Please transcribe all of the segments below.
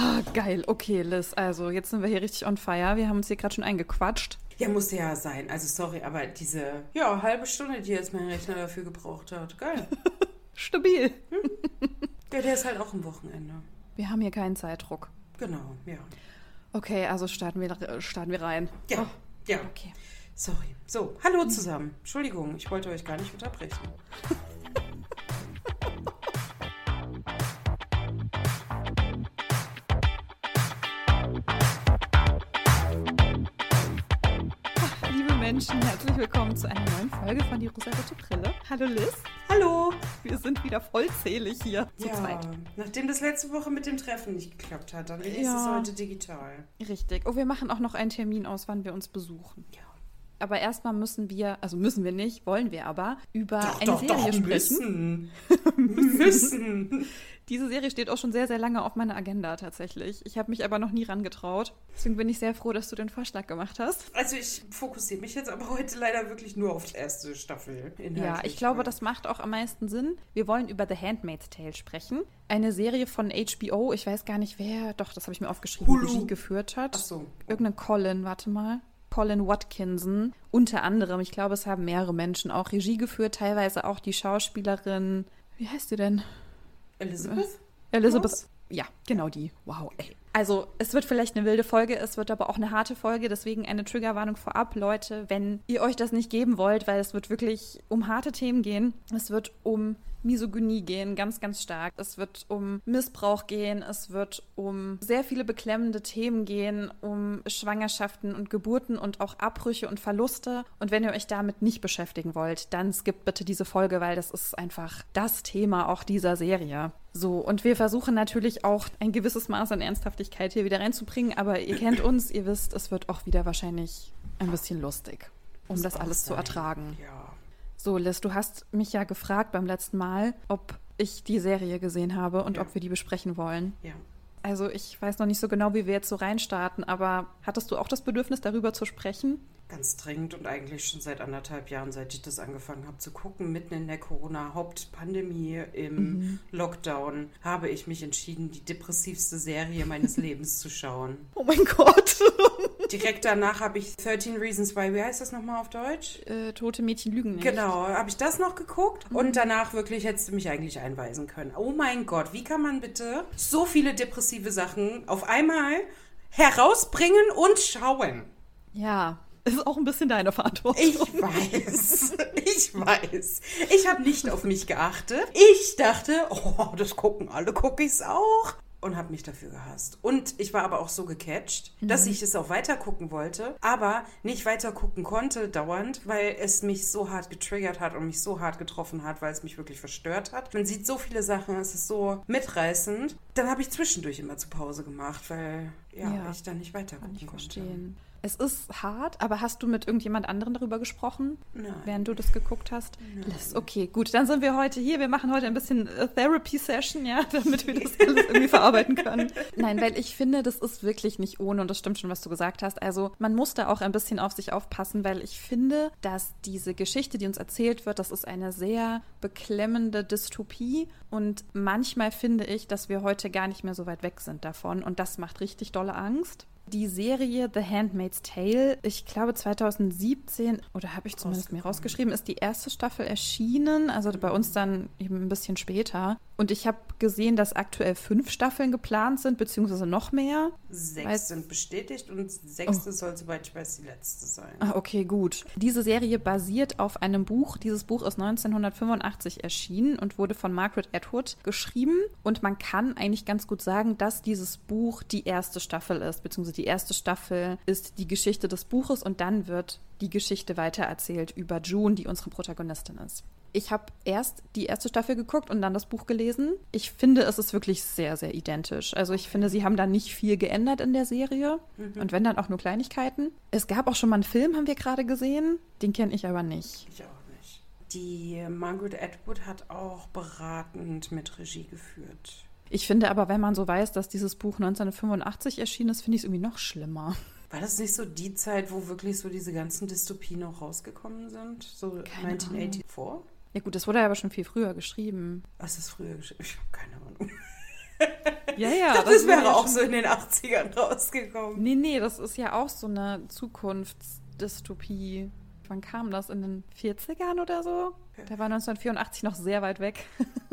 Ah, geil. Okay, Liz. Also, jetzt sind wir hier richtig on fire. Wir haben uns hier gerade schon eingequatscht. Ja, musste ja sein. Also, sorry, aber diese ja, halbe Stunde, die jetzt mein Rechner dafür gebraucht hat. Geil. Stabil. Ja, der ist halt auch am Wochenende. Wir haben hier keinen Zeitdruck. Genau, ja. Okay, also starten wir, starten wir rein. Ja, ja. Okay. Sorry. So, hallo zusammen. Entschuldigung, ich wollte euch gar nicht unterbrechen. Menschen, herzlich willkommen zu einer neuen Folge von Die Rosarote Brille. Hallo Liz. Hallo. Wir sind wieder vollzählig hier zu Ja, zweit. nachdem das letzte Woche mit dem Treffen nicht geklappt hat, dann ist Ja. es heute digital. Richtig. Oh, wir machen auch noch einen Termin aus, wann wir uns besuchen. Ja. Aber erstmal müssen wir, also müssen wir nicht, wollen wir aber, über Doch, eine doch, Serie doch, sprechen. müssen. müssen. Diese Serie steht auch schon sehr, sehr lange auf meiner Agenda tatsächlich. Ich habe mich aber noch nie rangetraut. Deswegen bin ich sehr froh, dass du den Vorschlag gemacht hast. Also ich fokussiere mich jetzt aber heute leider wirklich nur auf die erste Staffel. Ja, ich glaube, das macht auch am meisten Sinn. Wir wollen über The Handmaid's Tale sprechen. Eine Serie von HBO. Ich weiß gar nicht, wer, doch, das habe ich mir aufgeschrieben, Hulu. Regie geführt hat. Ach so. Irgendein Colin, warte mal. Colin Watkinson. Unter anderem, ich glaube, es haben mehrere Menschen auch Regie geführt, teilweise auch die Schauspielerin. Wie heißt sie denn? Elizabeth? Elizabeth. Moss? Ja, genau die. Wow, ey. Also, es wird vielleicht eine wilde Folge, es wird aber auch eine harte Folge, deswegen eine Triggerwarnung vorab, Leute, wenn ihr euch das nicht geben wollt, weil es wird wirklich um harte Themen gehen. Es wird um Misogynie gehen, ganz, ganz stark. Es wird um Missbrauch gehen, es wird um sehr viele beklemmende Themen gehen, um Schwangerschaften und Geburten und auch Abbrüche und Verluste. Und wenn ihr euch damit nicht beschäftigen wollt, dann skippt bitte diese Folge, weil das ist einfach das Thema auch dieser Serie. So, und wir versuchen natürlich auch ein gewisses Maß an Ernsthaftigkeit hier wieder reinzubringen, aber ihr kennt uns, ihr wisst, es wird auch wieder wahrscheinlich ein bisschen lustig, um das auch alles zu sein. ertragen. Ja. So, Liz, du hast mich ja gefragt beim letzten Mal, ob ich die Serie gesehen habe und Ja. ob wir die besprechen wollen. Ja. Also ich weiß noch nicht so genau, wie wir jetzt so reinstarten, aber hattest du auch das Bedürfnis, darüber zu sprechen? Ganz dringend und eigentlich schon seit anderthalb Jahren, seit ich das angefangen habe zu gucken, mitten in der Corona-Hauptpandemie im Mhm. Lockdown, habe ich mich entschieden, die depressivste Serie meines Lebens zu schauen. Oh mein Gott. Direkt danach habe ich 13 Reasons Why, wie heißt das nochmal auf Deutsch? äh, tote Mädchen lügen nicht. Genau, habe ich das noch geguckt und danach wirklich hättest du mich eigentlich einweisen können. Oh mein Gott, wie kann man bitte so viele depressive Sachen auf einmal herausbringen und schauen? Ja, ist auch ein bisschen deine Verantwortung. Ich weiß, ich weiß. Ich habe nicht auf mich geachtet. Ich dachte, oh, das gucken alle, ich's auch. Und habe mich dafür gehasst. Und ich war aber auch so gecatcht, dass ich es auch weiter gucken wollte, aber nicht weiter gucken konnte dauernd, weil es mich so hart getriggert hat und mich so hart getroffen hat, weil es mich wirklich verstört hat. Man sieht so viele Sachen, es ist so mitreißend. Dann habe ich zwischendurch immer zu Pause gemacht, weil ja, Ja. ich dann nicht weiter gucken konnte. verstehen. Es ist hart, aber hast du mit irgendjemand anderem darüber gesprochen, Nein. während du das geguckt hast? Liz, okay, gut, dann sind wir heute hier. Wir machen heute ein bisschen äh, Therapy-Session, ja, damit wir das alles irgendwie verarbeiten können. Nein, weil ich finde, das ist wirklich nicht ohne und das stimmt schon, was du gesagt hast. Also man muss da auch ein bisschen auf sich aufpassen, weil ich finde, dass diese Geschichte, die uns erzählt wird, das ist eine sehr beklemmende Dystopie und manchmal finde ich, dass wir heute gar nicht mehr so weit weg sind davon und das macht richtig dolle Angst. Die Serie The Handmaid's Tale, ich glaube 2017, oder habe ich zumindest mir rausgeschrieben, ist die erste Staffel erschienen, also bei uns dann eben ein bisschen später. Und ich habe gesehen, dass aktuell fünf Staffeln geplant sind, beziehungsweise noch mehr. Sechs Weiß- sind bestätigt und sechste soll, soweit ich weiß, die letzte sein. Ah, okay, gut. Diese Serie basiert auf einem Buch. Dieses Buch ist 1985 erschienen und wurde von Margaret Atwood geschrieben. Und man kann eigentlich ganz gut sagen, dass dieses Buch die erste Staffel ist, beziehungsweise die erste Staffel ist die Geschichte des Buches und dann wird die Geschichte weitererzählt über June, die unsere Protagonistin ist. Ich habe erst die erste Staffel geguckt und dann das Buch gelesen. Ich finde, es ist wirklich sehr, sehr identisch. Also ich finde, sie haben da nicht viel geändert in der Serie. Und wenn dann auch nur Kleinigkeiten. Es gab auch schon mal einen Film, haben wir gerade gesehen. Den kenne ich aber nicht. Ich auch nicht. Die Margaret Atwood hat auch beratend mit Regie geführt. Ich finde aber, wenn man so weiß, dass dieses Buch 1985 erschienen ist, finde ich es irgendwie noch schlimmer. War das nicht so die Zeit, wo wirklich so diese ganzen Dystopien auch rausgekommen sind? So Keine 1984? Ja gut, das wurde aber schon viel früher geschrieben. Was ist früher geschrieben? Ich habe keine Ahnung. Ja, ja. Das, das wäre auch so in den 80ern rausgekommen. Nee, nee, das ist ja auch so eine Zukunftsdystopie. Wann kam das? In den 40ern oder so? Der war 1984 noch sehr weit weg.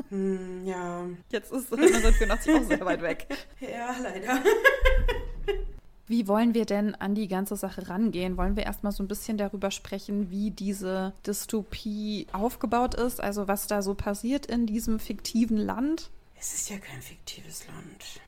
Hm, ja. Jetzt ist 1984 auch sehr weit weg. Ja, leider. Wie wollen wir denn an die ganze Sache rangehen? Wollen wir erstmal so ein bisschen darüber sprechen, wie diese Dystopie aufgebaut ist? Also was da so passiert in diesem fiktiven Land? Es ist ja kein fiktives Land.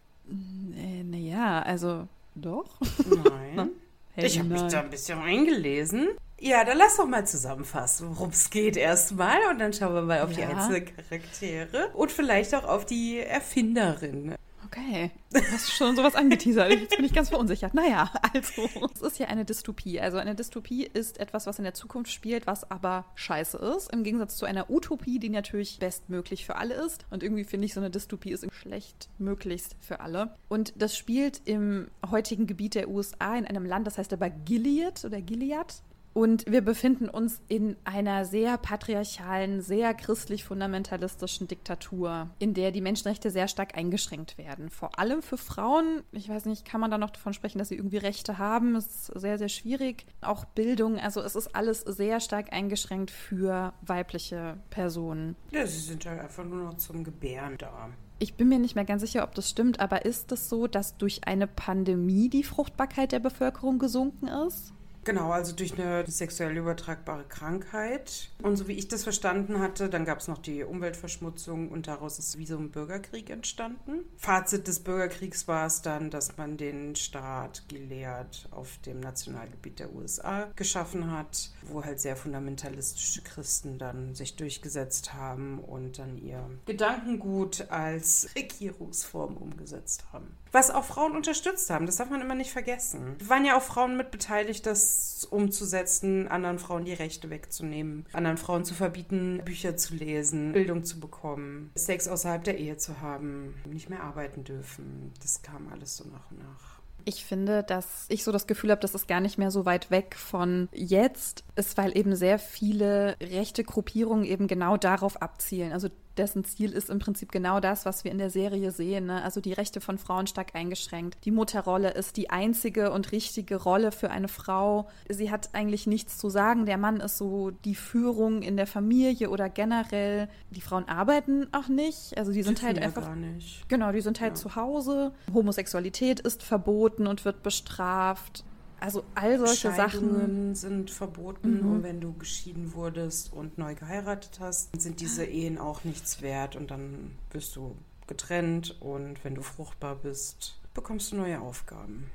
Äh, naja, also doch. Nein. hey, ich habe mich da ein bisschen eingelesen. Ja, dann lass doch mal zusammenfassen, worum es geht erstmal. Und dann schauen wir mal auf ja. die einzelnen Charaktere und vielleicht auch auf die Erfinderin. Okay, du hast schon sowas angeteasert. Jetzt bin ich ganz verunsichert. Naja, also, es ist ja eine Dystopie. Also eine Dystopie ist etwas, was in der Zukunft spielt, was aber scheiße ist. Im Gegensatz zu einer Utopie, die natürlich bestmöglich für alle ist. Und irgendwie finde ich, so eine Dystopie ist schlecht möglichst für alle. Und das spielt im heutigen Gebiet der USA in einem Land, das heißt aber Gilead oder Gilead. Und wir befinden uns in einer sehr patriarchalen, sehr christlich-fundamentalistischen Diktatur, in der die Menschenrechte sehr stark eingeschränkt werden. Vor allem für Frauen. Ich weiß nicht, kann man da noch davon sprechen, dass sie irgendwie Rechte haben? Das ist sehr, sehr schwierig. Auch Bildung. Also es ist alles sehr stark eingeschränkt für weibliche Personen. Ja, sie sind halt einfach nur noch zum Gebären da. Ich bin mir nicht mehr ganz sicher, ob das stimmt, aber ist es so, dass durch eine Pandemie die Fruchtbarkeit der Bevölkerung gesunken ist? Genau, also durch eine sexuell übertragbare Krankheit. Und so wie ich das verstanden hatte, dann gab es noch die Umweltverschmutzung und daraus ist wie so ein Bürgerkrieg entstanden. Fazit des Bürgerkriegs war es dann, dass man den Staat Gilead auf dem Nationalgebiet der USA geschaffen hat, wo halt sehr fundamentalistische Christen dann sich durchgesetzt haben und dann ihr Gedankengut als Regierungsform umgesetzt haben was auch Frauen unterstützt haben. Das darf man immer nicht vergessen. Es waren ja auch Frauen mitbeteiligt, das umzusetzen, anderen Frauen die Rechte wegzunehmen, anderen Frauen zu verbieten, Bücher zu lesen, Bildung zu bekommen, Sex außerhalb der Ehe zu haben, nicht mehr arbeiten dürfen. Das kam alles so nach und nach. Ich finde, dass ich so das Gefühl habe, dass es gar nicht mehr so weit weg von jetzt ist, weil eben sehr viele rechte Gruppierungen eben genau darauf abzielen. Also dessen Ziel ist im Prinzip genau das, was wir in der Serie sehen. Ne? Also die Rechte von Frauen stark eingeschränkt. Die Mutterrolle ist die einzige und richtige Rolle für eine Frau. Sie hat eigentlich nichts zu sagen. Der Mann ist so die Führung in der Familie oder generell. Die Frauen arbeiten auch nicht. Also die sind halt einfach. Gar nicht. Genau, die sind halt ja. zu Hause. Homosexualität ist verboten und wird bestraft. Also all solche Sachen sind verboten mhm. und wenn du geschieden wurdest und neu geheiratet hast, sind diese Ehen auch nichts wert und dann wirst du getrennt und wenn du fruchtbar bist, bekommst du neue Aufgaben.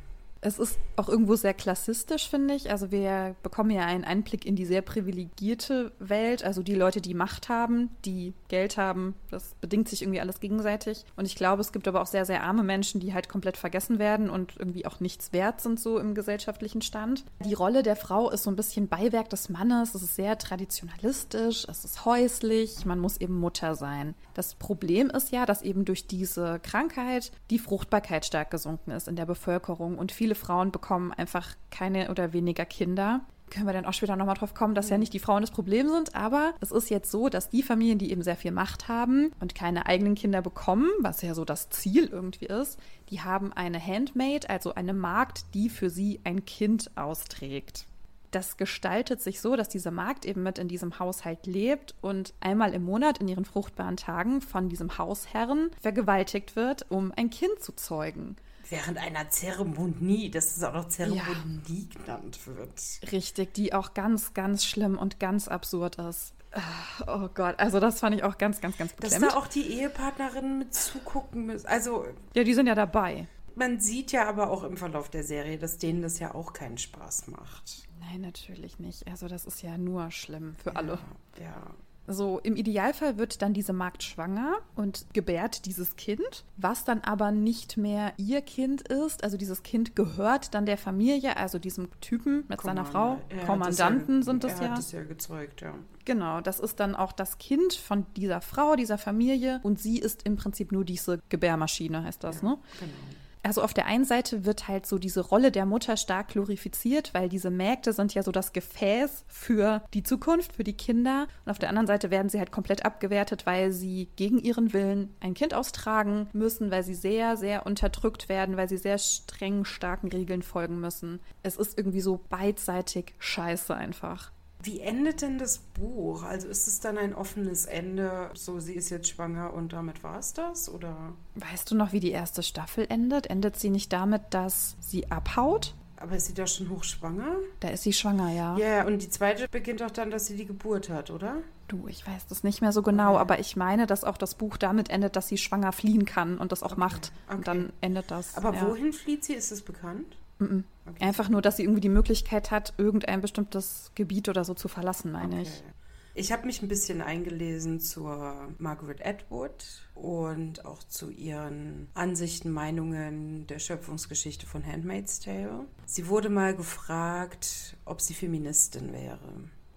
Es ist auch irgendwo sehr klassistisch, finde ich. Also wir bekommen ja einen Einblick in die sehr privilegierte Welt. Also die Leute, die Macht haben, die Geld haben, das bedingt sich irgendwie alles gegenseitig. Und ich glaube, es gibt aber auch sehr, sehr arme Menschen, die halt komplett vergessen werden und irgendwie auch nichts wert sind so im gesellschaftlichen Stand. Die Rolle der Frau ist so ein bisschen Beiwerk des Mannes. Es ist sehr traditionalistisch, es ist häuslich, man muss eben Mutter sein. Das Problem ist ja, dass eben durch diese Krankheit die Fruchtbarkeit stark gesunken ist in der Bevölkerung und viele viele Frauen bekommen einfach keine oder weniger Kinder. Können wir dann auch später nochmal drauf kommen, dass ja nicht die Frauen das Problem sind, aber es ist jetzt so, dass die Familien, die eben sehr viel Macht haben und keine eigenen Kinder bekommen, was ja so das Ziel irgendwie ist, die haben eine Handmaid, also eine Magd, die für sie ein Kind austrägt. Das gestaltet sich so, dass diese Magd eben mit in diesem Haushalt lebt und einmal im Monat in ihren fruchtbaren Tagen von diesem Hausherrn vergewaltigt wird, um ein Kind zu zeugen während einer Zeremonie, dass es auch noch Zeremonie ja. genannt wird. Richtig, die auch ganz, ganz schlimm und ganz absurd ist. Oh Gott, also das fand ich auch ganz, ganz, ganz beklemmt. Dass da auch die Ehepartnerinnen mit zugucken müssen. Also, ja, die sind ja dabei. Man sieht ja aber auch im Verlauf der Serie, dass denen das ja auch keinen Spaß macht. Nein, natürlich nicht. Also das ist ja nur schlimm für alle. Ja. So, im Idealfall wird dann diese Magd schwanger und gebärt dieses Kind, was dann aber nicht mehr ihr Kind ist. Also dieses Kind gehört dann der Familie, also diesem Typen mit Kommand seiner Frau. Kommandanten ja, sind das ja. Er hat es ja gezeugt, ja. Genau, das ist dann auch das Kind von dieser Frau, dieser Familie und sie ist im Prinzip nur diese Gebärmaschine, heißt das, ja, ne? Genau. Also auf der einen Seite wird halt so diese Rolle der Mutter stark glorifiziert, weil diese Mägde sind ja so das Gefäß für die Zukunft, für die Kinder. Und auf der anderen Seite werden sie halt komplett abgewertet, weil sie gegen ihren Willen ein Kind austragen müssen, weil sie sehr, sehr unterdrückt werden, weil sie sehr strengen, starken Regeln folgen müssen. Es ist irgendwie so beidseitig scheiße einfach. Wie endet denn das Buch? Also ist es dann ein offenes Ende, so sie ist jetzt schwanger und damit war es das? Oder? Weißt du noch, wie die erste Staffel endet? Endet sie nicht damit, dass sie abhaut? Aber ist sie da schon hochschwanger? Da ist sie schwanger, ja. Ja, yeah, und die zweite beginnt auch dann, dass sie die Geburt hat, oder? Du, ich weiß das nicht mehr so genau, okay. aber ich meine, dass auch das Buch damit endet, dass sie schwanger fliehen kann und das auch okay. macht. Okay. Und dann endet das. Aber ja. wohin flieht sie? Ist es bekannt? Mm Okay. Einfach nur, dass sie irgendwie die Möglichkeit hat, irgendein bestimmtes Gebiet oder so zu verlassen, meine okay. ich. Ich habe mich ein bisschen eingelesen zur Margaret Atwood und auch zu ihren Ansichten, Meinungen der Schöpfungsgeschichte von Handmaid's Tale. Sie wurde mal gefragt, ob sie Feministin wäre.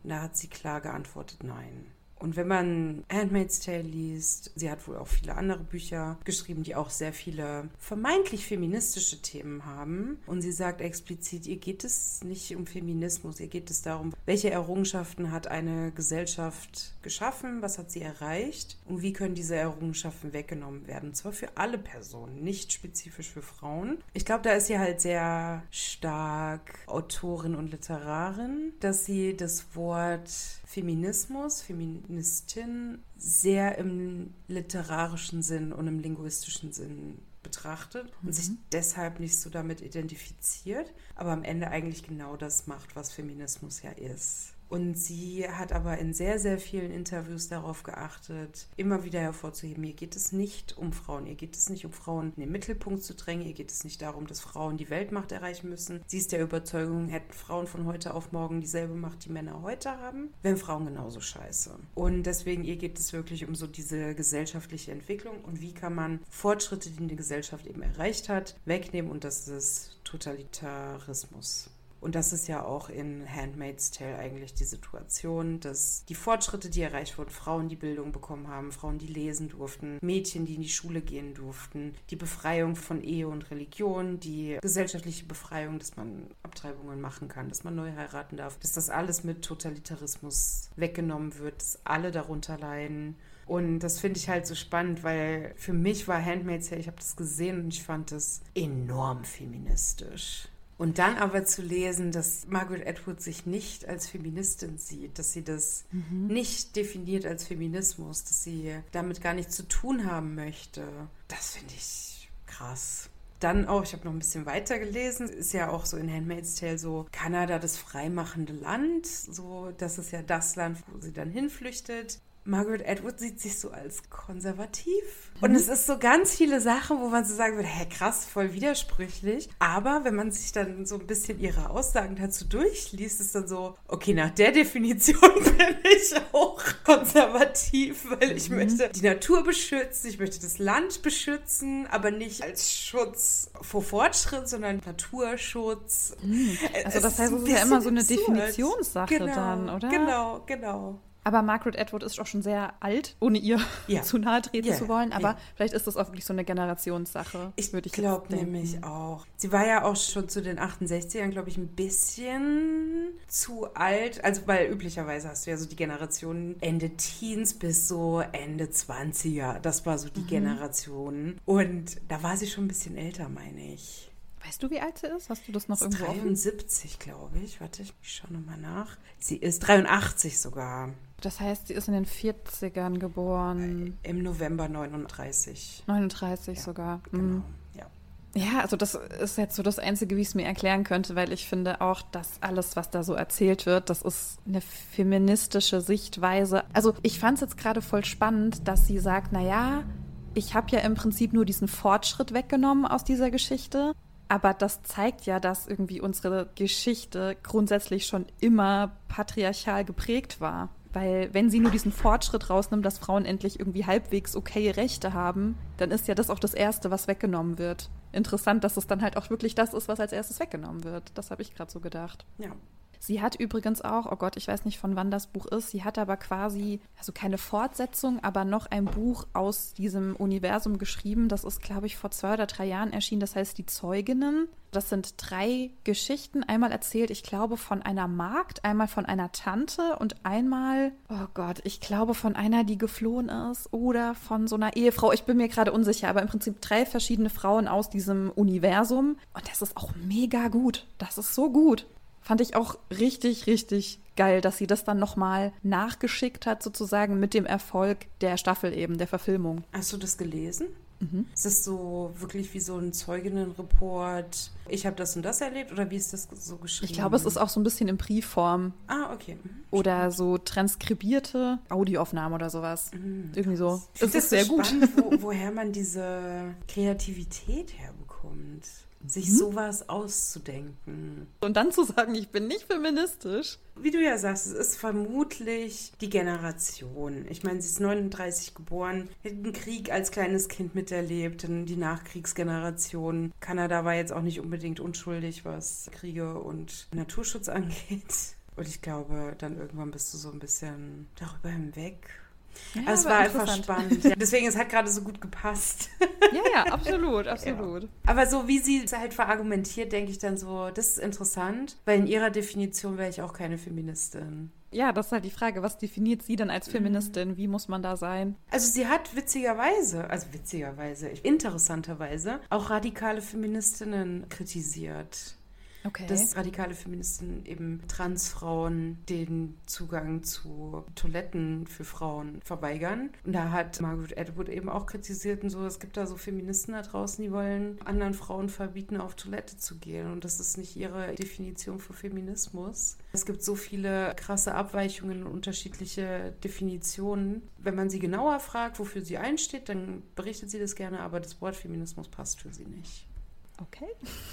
Da hat sie klar geantwortet, nein. Und wenn man Handmaid's Tale liest, sie hat wohl auch viele andere Bücher geschrieben, die auch sehr viele vermeintlich feministische Themen haben. Und sie sagt explizit, ihr geht es nicht um Feminismus, ihr geht es darum, welche Errungenschaften hat eine Gesellschaft geschaffen, was hat sie erreicht und wie können diese Errungenschaften weggenommen werden. Und zwar für alle Personen, nicht spezifisch für Frauen. Ich glaube, da ist sie halt sehr stark Autorin und Literarin, dass sie das Wort Feminismus, Feministin sehr im literarischen Sinn und im linguistischen Sinn betrachtet und mhm. sich deshalb nicht so damit identifiziert, aber am Ende eigentlich genau das macht, was Feminismus ja ist. Und sie hat aber in sehr, sehr vielen Interviews darauf geachtet, immer wieder hervorzuheben, ihr geht es nicht um Frauen, ihr geht es nicht um Frauen in den Mittelpunkt zu drängen, ihr geht es nicht darum, dass Frauen die Weltmacht erreichen müssen. Sie ist der Überzeugung, hätten Frauen von heute auf morgen dieselbe Macht, die Männer heute haben, wären Frauen genauso scheiße. Und deswegen, ihr geht es wirklich um so diese gesellschaftliche Entwicklung und wie kann man Fortschritte, die eine Gesellschaft eben erreicht hat, wegnehmen und das ist Totalitarismus. Und das ist ja auch in Handmaid's Tale eigentlich die Situation, dass die Fortschritte, die erreicht wurden, Frauen, die Bildung bekommen haben, Frauen, die lesen durften, Mädchen, die in die Schule gehen durften, die Befreiung von Ehe und Religion, die gesellschaftliche Befreiung, dass man Abtreibungen machen kann, dass man neu heiraten darf, dass das alles mit Totalitarismus weggenommen wird, dass alle darunter leiden. Und das finde ich halt so spannend, weil für mich war Handmaid's Tale, ich habe das gesehen und ich fand das enorm feministisch. Und dann aber zu lesen, dass Margaret Atwood sich nicht als Feministin sieht, dass sie das mhm. nicht definiert als Feminismus, dass sie damit gar nichts zu tun haben möchte, das finde ich krass. Dann auch, ich habe noch ein bisschen weiter gelesen, ist ja auch so in Handmaid's Tale so Kanada das freimachende Land, so das ist ja das Land, wo sie dann hinflüchtet. Margaret Atwood sieht sich so als konservativ. Und mhm. es ist so ganz viele Sachen, wo man so sagen würde, hä, krass, voll widersprüchlich. Aber wenn man sich dann so ein bisschen ihre Aussagen dazu durchliest, ist dann so, okay, nach der Definition bin ich auch konservativ, weil ich mhm. möchte die Natur beschützen, ich möchte das Land beschützen, aber nicht als Schutz vor Fortschritt, sondern Naturschutz. Mhm. Also das heißt, es ist ja immer so eine Definitionssache genau, dann, oder? Genau, genau. Aber Margaret Atwood ist auch schon sehr alt, ohne ihr ja. zu nahe treten ja. zu wollen. Aber ja. vielleicht ist das auch wirklich so eine Generationssache. Ich, ich glaube nämlich auch. Sie war ja auch schon zu den 68ern, glaube ich, ein bisschen zu alt. Also, weil üblicherweise hast du ja so die Generation Ende Teens bis so Ende 20er. Das war so die mhm. Generation. Und da war sie schon ein bisschen älter, meine ich. Weißt du, wie alt sie ist? Hast du das noch ist irgendwo 73, glaube ich. Warte, ich schaue nochmal nach. Sie ist 83 sogar. Das heißt, sie ist in den 40ern geboren. Im November 39. 39 ja, sogar. Genau. Mhm. Ja. Ja, also das ist jetzt so das Einzige, wie ich es mir erklären könnte, weil ich finde auch, dass alles, was da so erzählt wird, das ist eine feministische Sichtweise. Also ich fand es jetzt gerade voll spannend, dass sie sagt, naja, ich habe ja im Prinzip nur diesen Fortschritt weggenommen aus dieser Geschichte. Aber das zeigt ja, dass irgendwie unsere Geschichte grundsätzlich schon immer patriarchal geprägt war. Weil wenn sie nur diesen Fortschritt rausnimmt, dass Frauen endlich irgendwie halbwegs okaye Rechte haben, dann ist ja das auch das Erste, was weggenommen wird. Interessant, dass es dann halt auch wirklich das ist, was als erstes weggenommen wird. Das habe ich gerade so gedacht. Ja. Sie hat übrigens auch, oh Gott, ich weiß nicht von wann das Buch ist, sie hat aber quasi, also keine Fortsetzung, aber noch ein Buch aus diesem Universum geschrieben. Das ist, glaube ich, vor zwei oder drei Jahren erschienen. Das heißt Die Zeuginnen. Das sind drei Geschichten. Einmal erzählt, ich glaube, von einer Magd, einmal von einer Tante und einmal, oh Gott, ich glaube, von einer, die geflohen ist oder von so einer Ehefrau. Ich bin mir gerade unsicher, aber im Prinzip drei verschiedene Frauen aus diesem Universum. Und das ist auch mega gut. Das ist so gut. Fand ich auch richtig, richtig geil, dass sie das dann nochmal nachgeschickt hat, sozusagen mit dem Erfolg der Staffel eben, der Verfilmung. Hast du das gelesen? Mhm. Ist das so wirklich wie so ein Zeuginnenreport? Ich habe das und das erlebt oder wie ist das so geschrieben? Ich glaube, es ist auch so ein bisschen in Briefform. Ah, okay. Mhm. Oder so transkribierte Audioaufnahmen oder sowas. Mhm, Irgendwie so. Es ist sehr so gut. Spannend, wo, woher man diese Kreativität herbekommt sich mhm. sowas auszudenken. Und dann zu sagen, ich bin nicht feministisch. Wie du ja sagst, es ist vermutlich die Generation. Ich meine, sie ist 39 geboren, hat den Krieg als kleines Kind miterlebt, in die Nachkriegsgeneration. Kanada war jetzt auch nicht unbedingt unschuldig, was Kriege und Naturschutz angeht. Und ich glaube, dann irgendwann bist du so ein bisschen darüber hinweg ja, es war einfach spannend. Ja. Deswegen, es hat gerade so gut gepasst. Ja, ja, absolut, absolut. Ja. Aber so wie sie es halt verargumentiert, denke ich dann so, das ist interessant, weil in ihrer Definition wäre ich auch keine Feministin. Ja, das ist halt die Frage, was definiert sie denn als Feministin? Wie muss man da sein? Also sie hat witzigerweise, also witzigerweise, interessanterweise, auch radikale Feministinnen kritisiert. Okay. Dass radikale Feministen eben Transfrauen den Zugang zu Toiletten für Frauen verweigern. Und da hat Margaret Atwood eben auch kritisiert und so, es gibt da so Feministen da draußen, die wollen anderen Frauen verbieten, auf Toilette zu gehen. Und das ist nicht ihre Definition für Feminismus. Es gibt so viele krasse Abweichungen und unterschiedliche Definitionen. Wenn man sie genauer fragt, wofür sie einsteht, dann berichtet sie das gerne, aber das Wort Feminismus passt für sie nicht. Okay.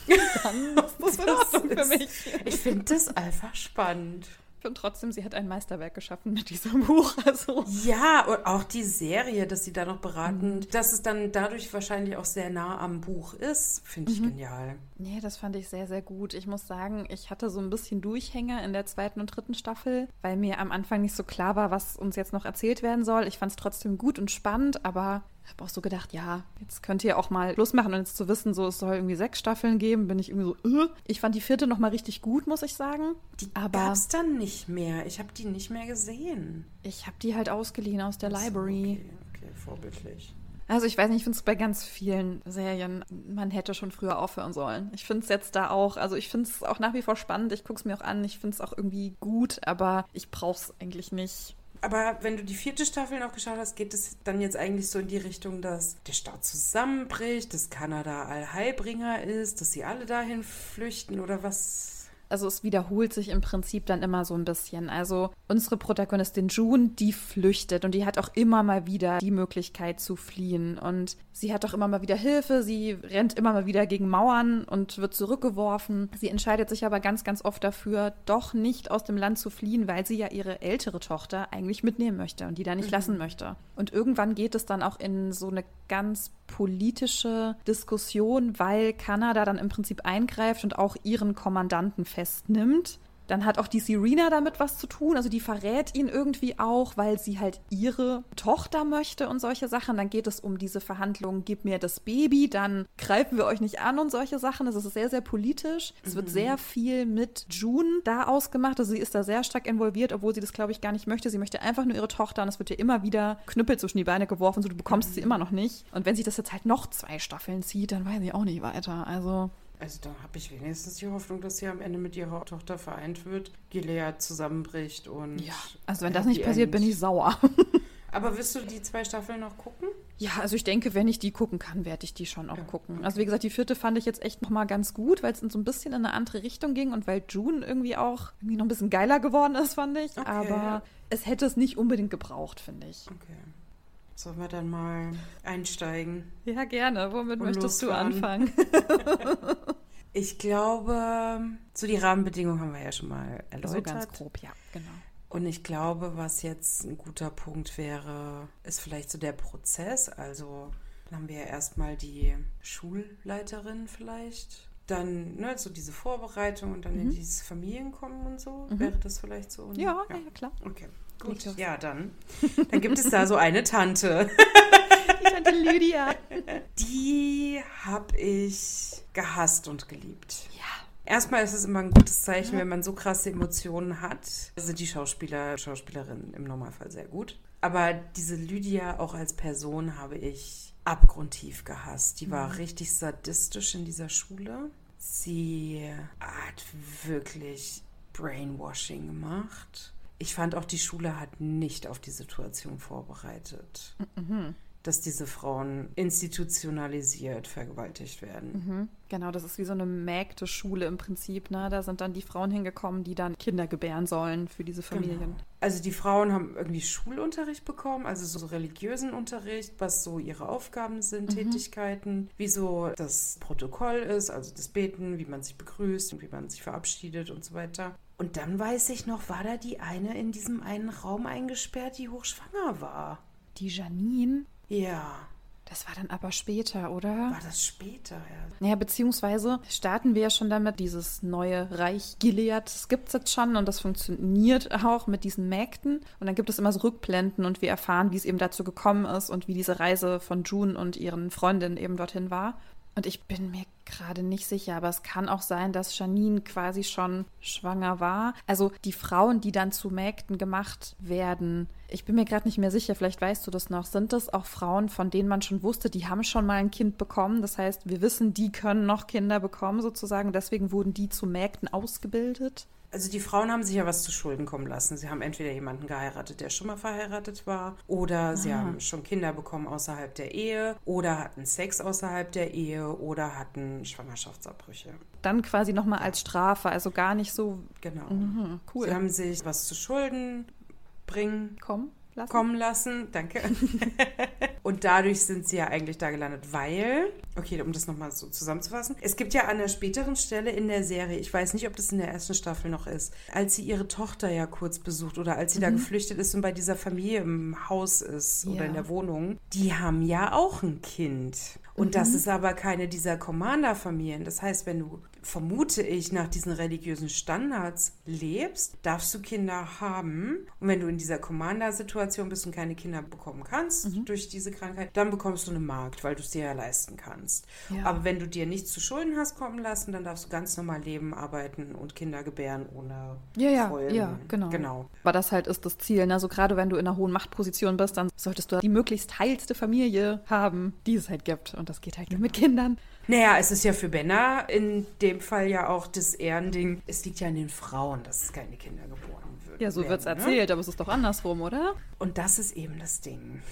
Dann ist das in Ordnung für mich. Ich finde das einfach spannend. Ich finde trotzdem, sie hat ein Meisterwerk geschaffen mit diesem Buch. Also. Ja, und auch die Serie, dass sie da noch beraten, mhm. dass es dann dadurch wahrscheinlich auch sehr nah am Buch ist, finde ich mhm. genial. Nee, das fand ich sehr, sehr gut. Ich muss sagen, ich hatte so ein bisschen Durchhänger in der zweiten und dritten Staffel, weil mir am Anfang nicht so klar war, was uns jetzt noch erzählt werden soll. Ich fand es trotzdem gut und spannend, aber habe auch so gedacht, ja, jetzt könnt ihr auch mal losmachen und jetzt zu wissen, so es soll irgendwie sechs Staffeln geben, bin ich irgendwie so, äh. ich fand die vierte noch mal richtig gut, muss ich sagen. Die gab es dann nicht mehr. Ich habe die nicht mehr gesehen. Ich habe die halt ausgeliehen aus der Achso, Library. Okay, okay, vorbildlich. Also ich weiß nicht, ich finde es bei ganz vielen Serien, man hätte schon früher aufhören sollen. Ich finde es jetzt da auch, also ich finde es auch nach wie vor spannend, ich gucke es mir auch an, ich finde es auch irgendwie gut, aber ich brauche es eigentlich nicht. Aber wenn du die vierte Staffel noch geschaut hast, geht es dann jetzt eigentlich so in die Richtung, dass der Staat zusammenbricht, dass Kanada Allheilbringer ist, dass sie alle dahin flüchten oder was? Also es wiederholt sich im Prinzip dann immer so ein bisschen. Also unsere Protagonistin June, die flüchtet und die hat auch immer mal wieder die Möglichkeit zu fliehen. Und sie hat auch immer mal wieder Hilfe, sie rennt immer mal wieder gegen Mauern und wird zurückgeworfen. Sie entscheidet sich aber ganz, ganz oft dafür, doch nicht aus dem Land zu fliehen, weil sie ja ihre ältere Tochter eigentlich mitnehmen möchte und die da nicht mhm. lassen möchte. Und irgendwann geht es dann auch in so eine ganz politische Diskussion, weil Kanada dann im Prinzip eingreift und auch ihren Kommandanten festnimmt. Dann hat auch die Serena damit was zu tun. Also die verrät ihn irgendwie auch, weil sie halt ihre Tochter möchte und solche Sachen. Dann geht es um diese Verhandlungen, gib mir das Baby, dann greifen wir euch nicht an und solche Sachen. Das ist sehr, sehr politisch. Es mhm. wird sehr viel mit June da ausgemacht. Also sie ist da sehr stark involviert, obwohl sie das, glaube ich, gar nicht möchte. Sie möchte einfach nur ihre Tochter und es wird ihr immer wieder Knüppel zwischen die Beine geworfen, so du bekommst mhm. sie immer noch nicht. Und wenn sich das jetzt halt noch zwei Staffeln zieht, dann weiß ich auch nicht weiter. Also also da habe ich wenigstens die Hoffnung, dass sie am Ende mit ihrer Tochter vereint wird, Gilead zusammenbricht und. Ja, also wenn das nicht passiert, bin ich sauer. Aber wirst du die zwei Staffeln noch gucken? Ja, also ich denke, wenn ich die gucken kann, werde ich die schon auch ja. gucken. Also wie gesagt, die vierte fand ich jetzt echt noch mal ganz gut, weil es so ein bisschen in eine andere Richtung ging und weil June irgendwie auch irgendwie noch ein bisschen geiler geworden ist, fand ich. Okay. Aber es hätte es nicht unbedingt gebraucht, finde ich. Okay. Sollen wir dann mal einsteigen? Ja, gerne. Womit möchtest losfahren? du anfangen? ich glaube, so die Rahmenbedingungen haben wir ja schon mal erläutert. So ganz grob, ja, genau. Und ich glaube, was jetzt ein guter Punkt wäre, ist vielleicht so der Prozess. Also dann haben wir ja erstmal die Schulleiterin vielleicht dann ne, so diese Vorbereitung und dann in dieses Familienkommen und so. Mhm. Wäre das vielleicht so? Ja, ja, klar. Okay, gut. Los. Ja, dann. Dann gibt es da so eine Tante. Die Tante Lydia. Die habe ich gehasst und geliebt. Ja. Erstmal ist es immer ein gutes Zeichen, wenn man so krasse Emotionen hat. Sind die Schauspieler, Schauspielerinnen im Normalfall sehr gut. Aber diese Lydia auch als Person habe ich abgrundtief gehasst. Die war richtig sadistisch in dieser Schule. Sie hat wirklich Brainwashing gemacht. Ich fand auch, die Schule hat nicht auf die Situation vorbereitet, dass diese Frauen institutionalisiert vergewaltigt werden. Mhm. Genau, das ist wie so eine Mägde-Schule im Prinzip. Ne? Da sind dann die Frauen hingekommen, die dann Kinder gebären sollen für diese Familien. Also die Frauen haben irgendwie Schulunterricht bekommen, also so religiösen Unterricht, was so ihre Aufgaben sind, Tätigkeiten, wie so das Protokoll ist, also das Beten, wie man sich begrüßt, wie man sich verabschiedet und so weiter. Und dann weiß ich noch, war da die eine in diesem einen Raum eingesperrt, die hochschwanger war. Die Janine, Ja, das war dann aber später, oder? war das später, ja. Ja, beziehungsweise starten wir ja schon damit, dieses neue Reich Gilead, das gibt es jetzt schon und das funktioniert auch mit diesen Mägden. Und dann gibt es immer so Rückblenden und wir erfahren, wie es eben dazu gekommen ist und wie diese Reise von June und ihren Freundinnen eben dorthin war. Und ich bin mir gerade nicht sicher, aber es kann auch sein, dass Janine quasi schon schwanger war. Also die Frauen, die dann zu Mägden gemacht werden, ich bin mir gerade nicht mehr sicher, vielleicht weißt du das noch, sind das auch Frauen, von denen man schon wusste, die haben schon mal ein Kind bekommen. Das heißt, wir wissen, die können noch Kinder bekommen sozusagen. Deswegen wurden die zu Mägden ausgebildet. Also die Frauen haben sich ja was zu Schulden kommen lassen. Sie haben entweder jemanden geheiratet, der schon mal verheiratet war, oder sie haben schon Kinder bekommen außerhalb der Ehe, oder hatten Sex außerhalb der Ehe, oder hatten Schwangerschaftsabbrüche. Dann quasi nochmal als Strafe, also gar nicht so Genau. mhm, cool. Sie haben sich was zu Schulden bringen Komm, lass kommen lassen. Danke. Und dadurch sind sie ja eigentlich da gelandet, weil, okay, um das nochmal so zusammenzufassen, es gibt ja an einer späteren Stelle in der Serie, ich weiß nicht, ob das in der ersten Staffel noch ist, als sie ihre Tochter ja kurz besucht oder als sie da geflüchtet ist und bei dieser Familie im Haus ist oder Ja. in der Wohnung, die haben ja auch ein Kind. Und das ist aber keine dieser Commander-Familien. Das heißt, wenn du, vermute ich, nach diesen religiösen Standards lebst, darfst du Kinder haben. Und wenn du in dieser Commander-Situation bist und keine Kinder bekommen kannst durch diese Krankheit, dann bekommst du eine Magd, weil du es dir ja leisten kannst. Ja. Aber wenn du dir nichts zu Schulden hast kommen lassen, dann darfst du ganz normal leben, arbeiten und Kinder gebären ohne Ja, ja, ja, genau. Genau. Aber das halt ist das Ziel. Ne? Also gerade wenn du in einer hohen Machtposition bist, dann solltest du die möglichst heilste Familie haben, die es halt gibt. Und das geht halt nur mit Kindern. Naja, es ist ja für Männer in dem Fall ja auch das Ehrending. Es liegt ja an den Frauen, dass es keine Kinder geboren wird. Ja, so wird's werden, ne? erzählt, aber es ist doch andersrum, oder? Und das ist eben das Ding.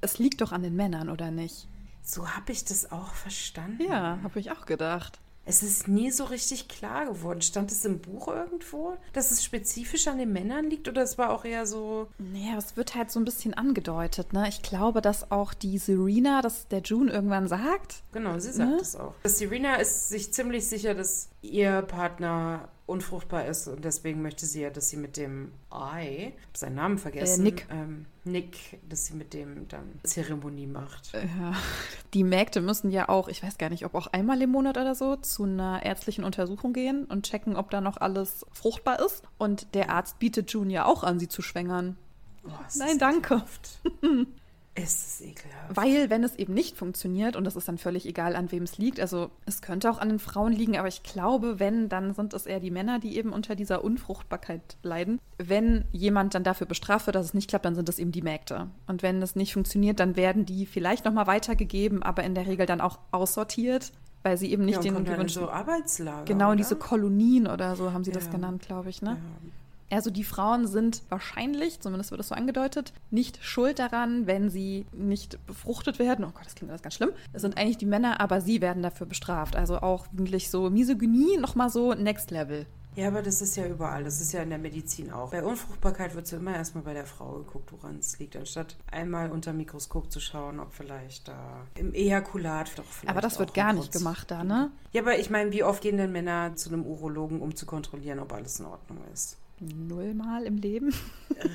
Es liegt doch an den Männern, oder nicht? So habe ich das auch verstanden. Ja, habe ich auch gedacht. Es ist nie so richtig klar geworden. Stand es im Buch irgendwo, dass es spezifisch an den Männern liegt oder es war auch eher so. Naja, es wird halt so ein bisschen angedeutet, ne? Ich glaube, dass auch die Serena, das der June irgendwann sagt. Genau, sie sagt Ne? es auch. Serena ist sich ziemlich sicher, dass ihr Partner unfruchtbar ist und deswegen möchte sie ja, dass sie mit dem I, ich seinen Namen vergessen, Äh, Nick. Ähm, Nick, dass sie mit dem dann Zeremonie macht. Ja, die Mägde müssen ja auch, ich weiß gar nicht, ob auch einmal im Monat oder so, zu einer ärztlichen Untersuchung gehen und checken, ob da noch alles fruchtbar ist. Und der Arzt bietet June ja auch an, sie zu schwängern. Oh, Nein, danke. ekelhaft. es ist ekelhaft. Weil, wenn es eben nicht funktioniert, und das ist dann völlig egal, an wem es liegt, also es könnte auch an den Frauen liegen, aber ich glaube, wenn, dann sind es eher die Männer, die eben unter dieser Unfruchtbarkeit leiden. Wenn jemand dann dafür bestraft wird, dass es nicht klappt, dann sind es eben die Mägde. Und wenn es nicht funktioniert, dann werden die vielleicht nochmal weitergegeben, aber in der Regel dann auch aussortiert, weil sie eben nicht ja, den gewünschten... so Arbeitslager. Genau, in diese Kolonien oder so haben sie das Ja. genannt, glaube ich, ne? Ja. Also die Frauen sind wahrscheinlich, zumindest wird es so angedeutet, nicht schuld daran, wenn sie nicht befruchtet werden. Oh Gott, das klingt alles ganz schlimm. Es sind eigentlich die Männer, aber sie werden dafür bestraft. Also auch wirklich so Misogynie nochmal so Next Level. Ja, aber das ist ja überall. Das ist ja in der Medizin auch. Bei Unfruchtbarkeit wird so immer erstmal bei der Frau geguckt, woran es liegt, anstatt einmal unter Mikroskop zu schauen, ob vielleicht da im Ejakulat doch vielleicht Aber das wird gar nicht gemacht da, ne? Ja, aber ich meine, wie oft gehen denn Männer zu einem Urologen, um zu kontrollieren, ob alles in Ordnung ist? Nullmal im Leben.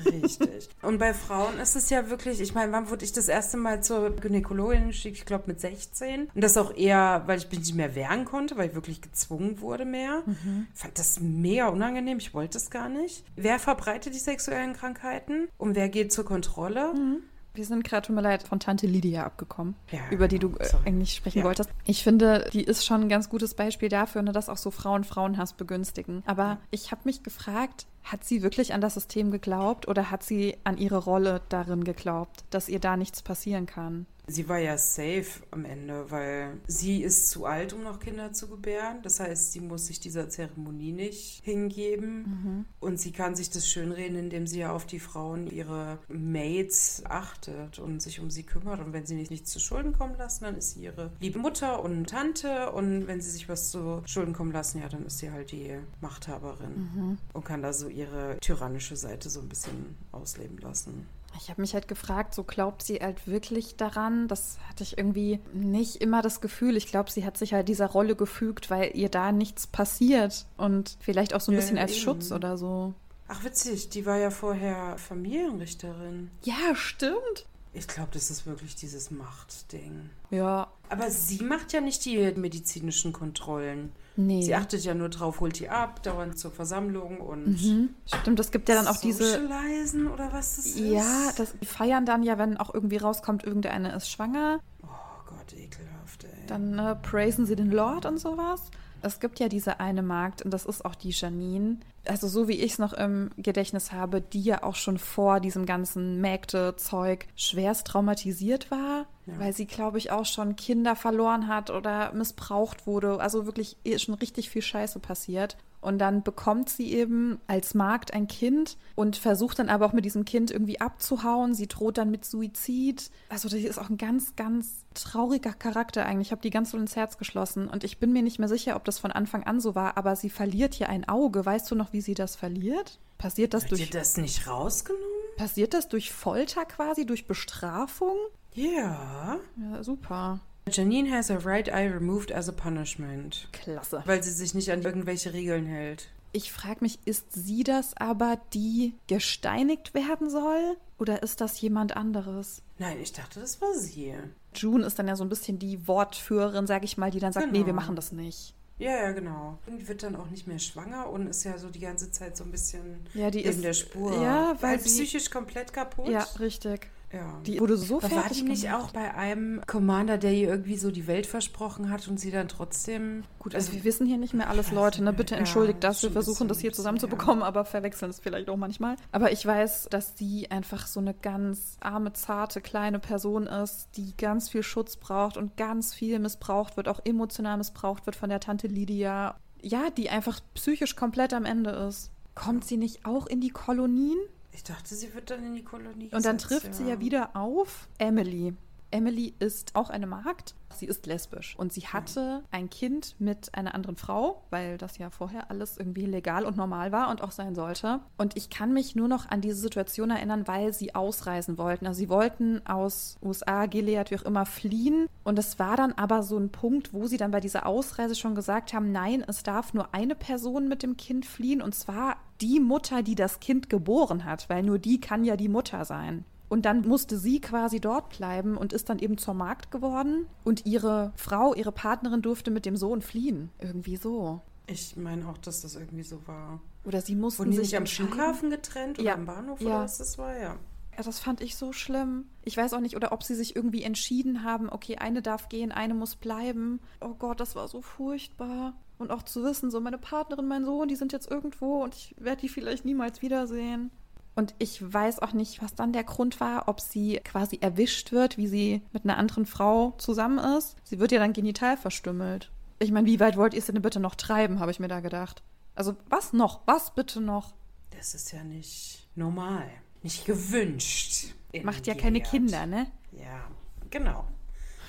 Richtig. Und bei Frauen ist es ja wirklich, ich meine, wann wurde ich das erste Mal zur Gynäkologin geschickt? Ich glaube mit 16. Und das auch eher, weil ich mich nicht mehr wehren konnte, weil ich wirklich gezwungen wurde mehr. Mhm. Fand das mega unangenehm. Ich wollte es gar nicht. Wer verbreitet die sexuellen Krankheiten? Und wer geht zur Kontrolle? Mhm. Wir sind gerade, tut mir leid, von Tante Lydia abgekommen, ja, über die du äh, eigentlich sprechen ja. wolltest. Ich finde, die ist schon ein ganz gutes Beispiel dafür, ne, dass auch so Frauen Frauenhass begünstigen. Aber ich habe mich gefragt, hat sie wirklich an das System geglaubt oder hat sie an ihre Rolle darin geglaubt, dass ihr da nichts passieren kann? Sie war ja safe am Ende, weil sie ist zu alt, um noch Kinder zu gebären. Das heißt, sie muss sich dieser Zeremonie nicht hingeben. Mhm. Und sie kann sich das schönreden, indem sie ja auf die Frauen, ihre Mates achtet und sich um sie kümmert. Und wenn sie nicht, nicht zu Schulden kommen lassen, dann ist sie ihre liebe Mutter und Tante. Und wenn sie sich was zu Schulden kommen lassen, ja, dann ist sie halt die Machthaberin mhm. und kann da so ihre tyrannische Seite so ein bisschen ausleben lassen. Ich habe mich halt gefragt, so glaubt sie halt wirklich daran? Das hatte ich irgendwie nicht immer das Gefühl. Ich glaube, sie hat sich halt dieser Rolle gefügt, weil ihr da nichts passiert und vielleicht auch so ein ja, bisschen als eben. Schutz oder so. Ach witzig, die war ja vorher Familienrichterin. Ja, stimmt. Ich glaube, das ist wirklich dieses Machtding. Ja. Aber sie macht ja nicht die medizinischen Kontrollen. Nee. Sie achtet ja nur drauf, holt die ab, dauernd zur Versammlung und. Mhm. Stimmt, es gibt ja dann auch diese. oder was das ist? Ja, das, die feiern dann ja, wenn auch irgendwie rauskommt, irgendeine ist schwanger. Oh Gott, ekelhaft, ey. Dann äh, praisen sie den Lord und sowas. Es gibt ja diese eine Magd, und das ist auch die Janine. Also, so wie ich es noch im Gedächtnis habe, die ja auch schon vor diesem ganzen Mägde-Zeug schwerst traumatisiert war, ja. weil sie, glaube ich, auch schon Kinder verloren hat oder missbraucht wurde. Also wirklich schon richtig viel Scheiße passiert. Und dann bekommt sie eben als Magd ein Kind und versucht dann aber auch mit diesem Kind irgendwie abzuhauen. Sie droht dann mit Suizid. Also das ist auch ein ganz, ganz trauriger Charakter eigentlich. Ich habe die ganz so ins Herz geschlossen und ich bin mir nicht mehr sicher, ob das von Anfang an so war, aber sie verliert hier ein Auge. Weißt du noch, wie sie das verliert? Passiert das Hat durch. Ihr das nicht rausgenommen? Passiert das durch Folter quasi, durch Bestrafung? Ja. Ja, super. Janine has her right eye removed as a punishment. Klasse. Weil sie sich nicht an irgendwelche Regeln hält. Ich frage mich, ist sie das aber, die gesteinigt werden soll? Oder ist das jemand anderes? Nein, ich dachte, das war sie. June ist dann ja so ein bisschen die Wortführerin, sag ich mal, die dann sagt, genau. nee, wir machen das nicht. Ja, ja, genau. Und wird dann auch nicht mehr schwanger und ist ja so die ganze Zeit so ein bisschen ja, die in ist, der Spur. Ja, weil, weil psychisch komplett kaputt. Ja, richtig. Ja. Die wurde so Aber War die nicht gemacht. auch bei einem Commander, der ihr irgendwie so die Welt versprochen hat und sie dann trotzdem. Gut, also, also wir wissen hier nicht mehr alles, Leute. Ne? Bitte entschuldigt ja, das. Wir versuchen das hier zusammenzubekommen, ja. aber verwechseln es vielleicht auch manchmal. Aber ich weiß, dass sie einfach so eine ganz arme, zarte, kleine Person ist, die ganz viel Schutz braucht und ganz viel missbraucht wird, auch emotional missbraucht wird von der Tante Lydia. Ja, die einfach psychisch komplett am Ende ist. Kommt sie nicht auch in die Kolonien? Ich dachte, sie wird dann in die Kolonie Und dann trifft ja. sie ja wieder auf Emily. Emily ist auch eine Magd. Sie ist lesbisch und sie hatte ein Kind mit einer anderen Frau, weil das ja vorher alles irgendwie legal und normal war und auch sein sollte. Und ich kann mich nur noch an diese Situation erinnern, weil sie ausreisen wollten. Also sie wollten aus USA, Gilead, wie auch immer, fliehen. Und es war dann aber so ein Punkt, wo sie dann bei dieser Ausreise schon gesagt haben, nein, es darf nur eine Person mit dem Kind fliehen und zwar die Mutter, die das Kind geboren hat, weil nur die kann ja die Mutter sein. Und dann musste sie quasi dort bleiben und ist dann eben zur Magd geworden. Und ihre Frau, ihre Partnerin durfte mit dem Sohn fliehen. Irgendwie so. Ich meine auch, dass das irgendwie so war. Oder sie mussten Wurden sich nicht am Flughafen getrennt oder ja. am Bahnhof ja. oder was das war, ja. Ja, das fand ich so schlimm. Ich weiß auch nicht, oder ob sie sich irgendwie entschieden haben, okay, eine darf gehen, eine muss bleiben. Oh Gott, das war so furchtbar. Und auch zu wissen, so meine Partnerin, mein Sohn, die sind jetzt irgendwo und ich werde die vielleicht niemals wiedersehen. Und ich weiß auch nicht, was dann der Grund war, ob sie quasi erwischt wird, wie sie mit einer anderen Frau zusammen ist. Sie wird ja dann genital verstümmelt. Ich meine, wie weit wollt ihr es denn bitte noch treiben, habe ich mir da gedacht. Also was noch? Was bitte noch? Das ist ja nicht normal, nicht gewünscht. Macht ja keine Kinder, ne? Ja, genau.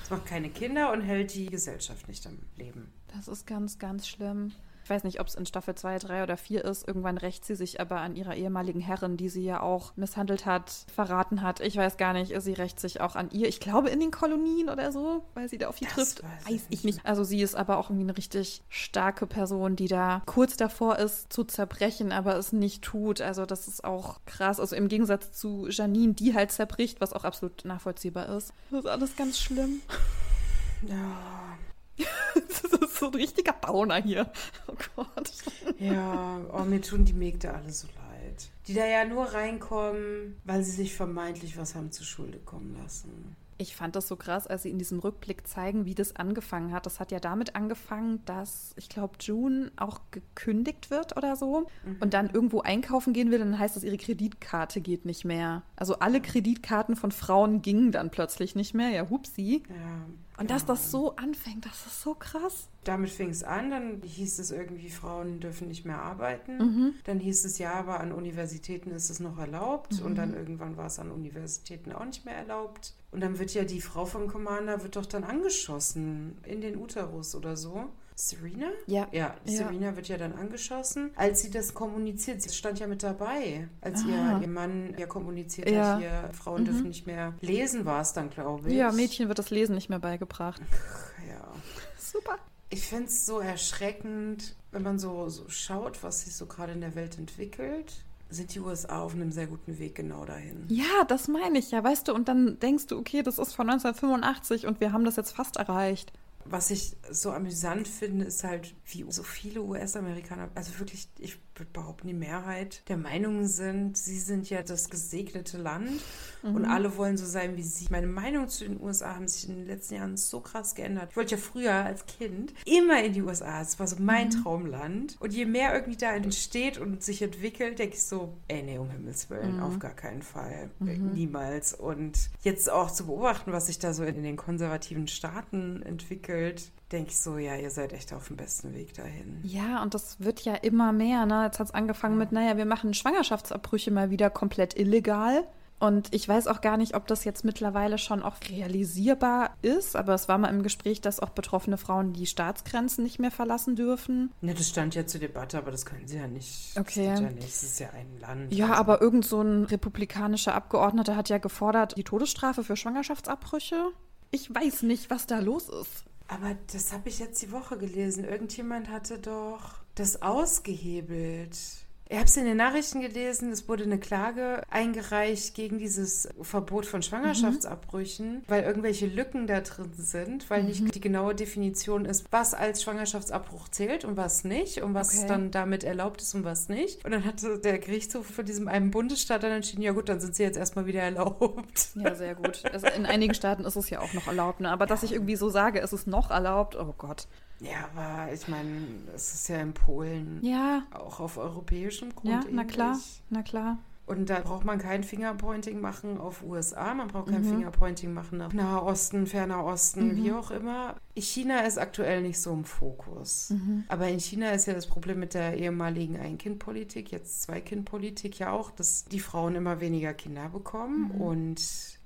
Es macht keine Kinder und hält die Gesellschaft nicht am Leben. Das ist ganz, ganz schlimm. Ich weiß nicht, ob es in Staffel 2, 3 oder 4 ist. Irgendwann rächt sie sich aber an ihrer ehemaligen Herrin, die sie ja auch misshandelt hat, verraten hat. Ich weiß gar nicht, sie rächt sich auch an ihr. Ich glaube in den Kolonien oder so, weil sie da auf die Das trifft. weiß Weiß ich ich nicht. Also sie ist aber auch irgendwie eine richtig starke Person, die da kurz davor ist zu zerbrechen, aber es nicht tut. Also das ist auch krass. Also im Gegensatz zu Janine, die halt zerbricht, was auch absolut nachvollziehbar ist. Das ist alles ganz schlimm. Ja. Das ist so ein richtiger Downer hier. Oh Gott. Ja, oh, mir tun die Mägde alle so leid. Die da ja nur reinkommen, weil sie sich vermeintlich was haben zu Schulde kommen lassen. Ich fand das so krass, als sie in diesem Rückblick zeigen, wie das angefangen hat. Das hat ja damit angefangen, dass ich glaube, June auch gekündigt wird oder so und dann irgendwo einkaufen gehen will. Dann heißt es, ihre Kreditkarte geht nicht mehr. Also alle Kreditkarten von Frauen gingen dann plötzlich nicht mehr. Ja, hupsi. Ja. Und dass das so anfängt, das ist so krass. Damit fing es an, dann hieß es irgendwie, Frauen dürfen nicht mehr arbeiten. Mhm. Dann hieß es ja, aber an Universitäten ist es noch erlaubt. Und dann irgendwann war es an Universitäten auch nicht mehr erlaubt. Und dann wird ja die Frau vom Commander, wird doch dann angeschossen in den Uterus oder so. Serena? Ja. Ja, Ja. Serena wird ja dann angeschossen, als sie das kommuniziert. Sie stand ja mit dabei, als Ah. ihr, ihr Mann ja kommuniziert Ja. hat, hier, Frauen dürfen nicht mehr lesen, war es dann, glaube ich. Ja, Mädchen wird das Lesen nicht mehr beigebracht. Ja. Super. Ich finde es so erschreckend, wenn man so, so schaut, was sich so gerade in der Welt entwickelt, sind die USA auf einem sehr guten Weg genau dahin. Ja, das meine ich ja, weißt du, und dann denkst du, okay, das ist von 1985 und wir haben das jetzt fast erreicht. Was ich so amüsant finde, ist halt, wie so viele US-Amerikaner, also wirklich, ich würde behaupten, die Mehrheit der Meinung sind, sie sind ja das gesegnete Land und alle wollen so sein wie sie. Meine Meinung zu den USA haben sich in den letzten Jahren so krass geändert. Ich wollte ja früher als Kind immer in die USA. Es war so mein Traumland. Und je mehr irgendwie da entsteht und sich entwickelt, denke ich so, ey, nee, um Himmels Willen, auf gar keinen Fall. Niemals. Und jetzt auch zu beobachten, was sich da so in den konservativen Staaten entwickelt, denke ich so, ja, ihr seid echt auf dem besten Weg dahin. Ja, und das wird ja immer mehr. Ne? Jetzt hat es angefangen mit, naja, wir machen Schwangerschaftsabbrüche mal wieder komplett illegal. Und ich weiß auch gar nicht, ob das jetzt mittlerweile schon auch realisierbar ist, aber es war mal im Gespräch, dass auch betroffene Frauen die Staatsgrenzen nicht mehr verlassen dürfen. Ne, das stand ja zur Debatte, aber das können sie ja nicht. Okay. Das geht ja nicht. Es ist ja ein Land. Ja, Also- aber irgend so ein republikanischer Abgeordneter hat ja gefordert, die Todesstrafe für Schwangerschaftsabbrüche. Ich weiß nicht, was da los ist. Aber das habe ich jetzt die Woche gelesen. Irgendjemand hatte doch das ausgehebelt. Ich habe es in den Nachrichten gelesen, es wurde eine Klage eingereicht gegen dieses Verbot von Schwangerschaftsabbrüchen, weil irgendwelche Lücken da drin sind, weil nicht die genaue Definition ist, was als Schwangerschaftsabbruch zählt und was nicht und was Okay. dann damit erlaubt ist und was nicht. Und dann hatte der Gerichtshof von diesem einen Bundesstaat dann entschieden, ja gut, dann sind sie jetzt erstmal wieder erlaubt. Ja, sehr gut. Also in einigen Staaten ist es ja auch noch erlaubt, ne? Aber dass ich irgendwie so sage, es ist noch erlaubt, oh Gott. Ja, aber ich meine, es ist ja in Polen Ja, auch auf europäischem Grund ja, na klar, ähnlich. na klar. Und da braucht man kein Fingerpointing machen auf USA, man braucht Mhm. kein Fingerpointing machen auf Nahe Osten, Ferner Osten, Mhm. wie auch immer. China ist aktuell nicht so im Fokus. Mhm. Aber in China ist ja das Problem mit der ehemaligen Ein-Kind-Politik, jetzt Zwei-Kind-Politik ja auch, dass die Frauen immer weniger Kinder bekommen. Mhm. Und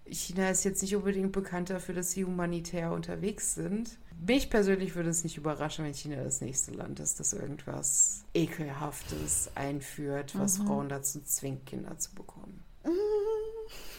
China ist jetzt nicht unbedingt bekannt dafür, dass sie humanitär unterwegs sind. Mich persönlich würde es nicht überraschen, wenn China das nächste Land ist, das irgendwas Ekelhaftes einführt, was Mhm. Frauen dazu zwingt, Kinder zu bekommen.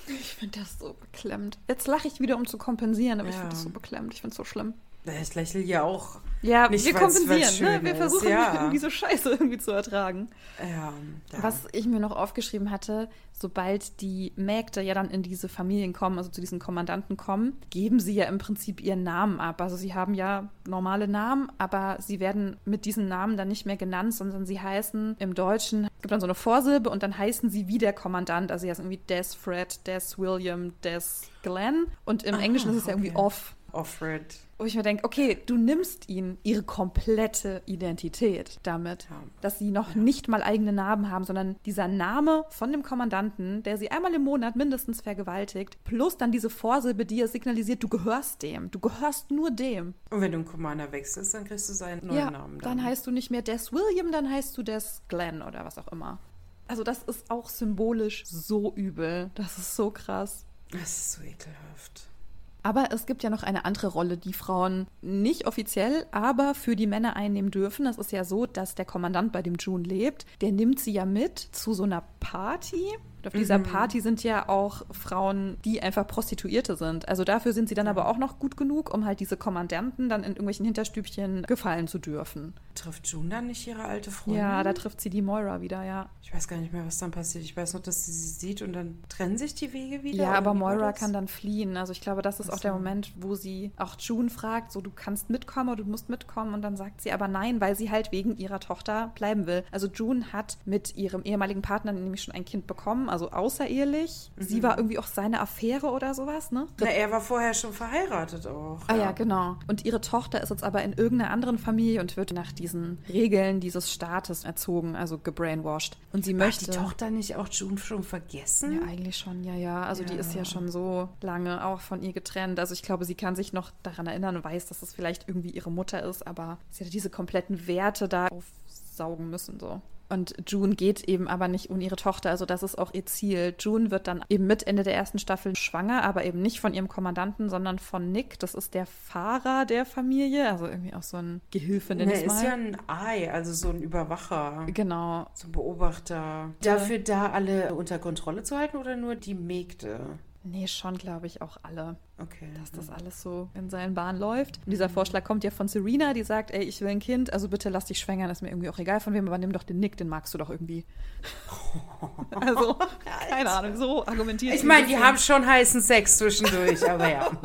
Ich finde das so beklemmt. Jetzt lache ich wieder, um zu kompensieren, aber ich Ja. finde das so beklemmt. Ich finde es so schlimm. Ich lächle ja auch. Ja, Nicht, wir kompensieren, ne? Wir versuchen ja. diese Scheiße irgendwie zu ertragen. Ja, ja. Was ich mir noch aufgeschrieben hatte, sobald die Mägde ja dann in diese Familien kommen, also zu diesen Kommandanten kommen, geben sie ja im Prinzip ihren Namen ab. Also sie haben ja normale Namen, aber sie werden mit diesen Namen dann nicht mehr genannt, sondern sie heißen im Deutschen, es gibt dann so eine Vorsilbe und dann heißen sie wie der Kommandant. Also sie heißen irgendwie Des Fred, Des William, Des Glenn. Und im Ah, Englischen ist es ja irgendwie okay. off. Offred. Wo ich mir denke, okay, du nimmst ihnen ihre komplette Identität damit, Ja. dass sie noch nicht mal eigene Namen haben, sondern dieser Name von dem Kommandanten, der sie einmal im Monat mindestens vergewaltigt, plus dann diese Vorsilbe, die ihr signalisiert, du gehörst dem, du gehörst nur dem. Und wenn du einen Commander wechselst, dann kriegst du seinen neuen ja, Namen. dann heißt du nicht mehr Des William, dann heißt du Des Glenn oder was auch immer. Also das ist auch symbolisch so übel. Das ist so krass. Das ist so ekelhaft. Aber es gibt ja noch eine andere Rolle, die Frauen nicht offiziell, aber für die Männer einnehmen dürfen. Es ist ja so, dass der Kommandant, bei dem June lebt, der nimmt sie ja mit zu so einer Party und auf dieser mhm. Party sind ja auch Frauen, die einfach Prostituierte sind. Also dafür sind sie dann aber auch noch gut genug, um halt diese Kommandanten dann in irgendwelchen Hinterstübchen gefallen zu dürfen. Trifft June dann nicht ihre alte Freundin? Ja, da trifft sie die Moira wieder, ja. Ich weiß gar nicht mehr, was dann passiert. Ich weiß nur, dass sie sie sieht und dann trennen sich die Wege wieder. Ja, aber Moira kann dann fliehen. Also ich glaube, das ist Achso. auch der Moment, wo sie auch June fragt, so du kannst mitkommen oder du musst mitkommen. Und dann sagt sie aber nein, weil sie halt wegen ihrer Tochter bleiben will. Also June hat mit ihrem ehemaligen Partner nämlich schon ein Kind bekommen also außerehelich. Mhm. Sie war irgendwie auch seine Affäre oder sowas, ne? Na, er war vorher schon verheiratet auch. Ah ja. ja, genau. Und ihre Tochter ist jetzt aber in irgendeiner anderen Familie und wird nach diesen Regeln dieses Staates erzogen, also gebrainwashed. Und sie möchte. Hat die Tochter nicht auch June schon vergessen? Ja, eigentlich schon, ja, ja. Also ja. die ist ja schon so lange auch von ihr getrennt. Also ich glaube, sie kann sich noch daran erinnern und weiß, dass es vielleicht irgendwie ihre Mutter ist, aber sie hat diese kompletten Werte da aufsaugen müssen, so. Und June geht eben aber nicht ohne ihre Tochter. Also das ist auch ihr Ziel. June wird dann eben mit Ende der ersten Staffel schwanger, aber eben nicht von ihrem Kommandanten, sondern von Nick. Das ist der Fahrer der Familie. Also irgendwie auch so ein Gehilfe, nenne ich mal. ist ja ein Ei, also so ein Überwacher. Genau. So ein Beobachter. Dafür da alle unter Kontrolle zu halten oder nur die Mägde? Nee, schon, glaube ich, auch alle. Okay. Dass das alles so in seinen Bahnen läuft. Und dieser Vorschlag kommt ja von Serena, die sagt, ey, ich will ein Kind, also bitte lass dich schwängern, ist mir irgendwie auch egal von wem, aber nimm doch den Nick, den magst du doch irgendwie. also, keine Ahnung, so argumentiert Ich meine, die haben schon heißen Sex zwischendurch, aber ja.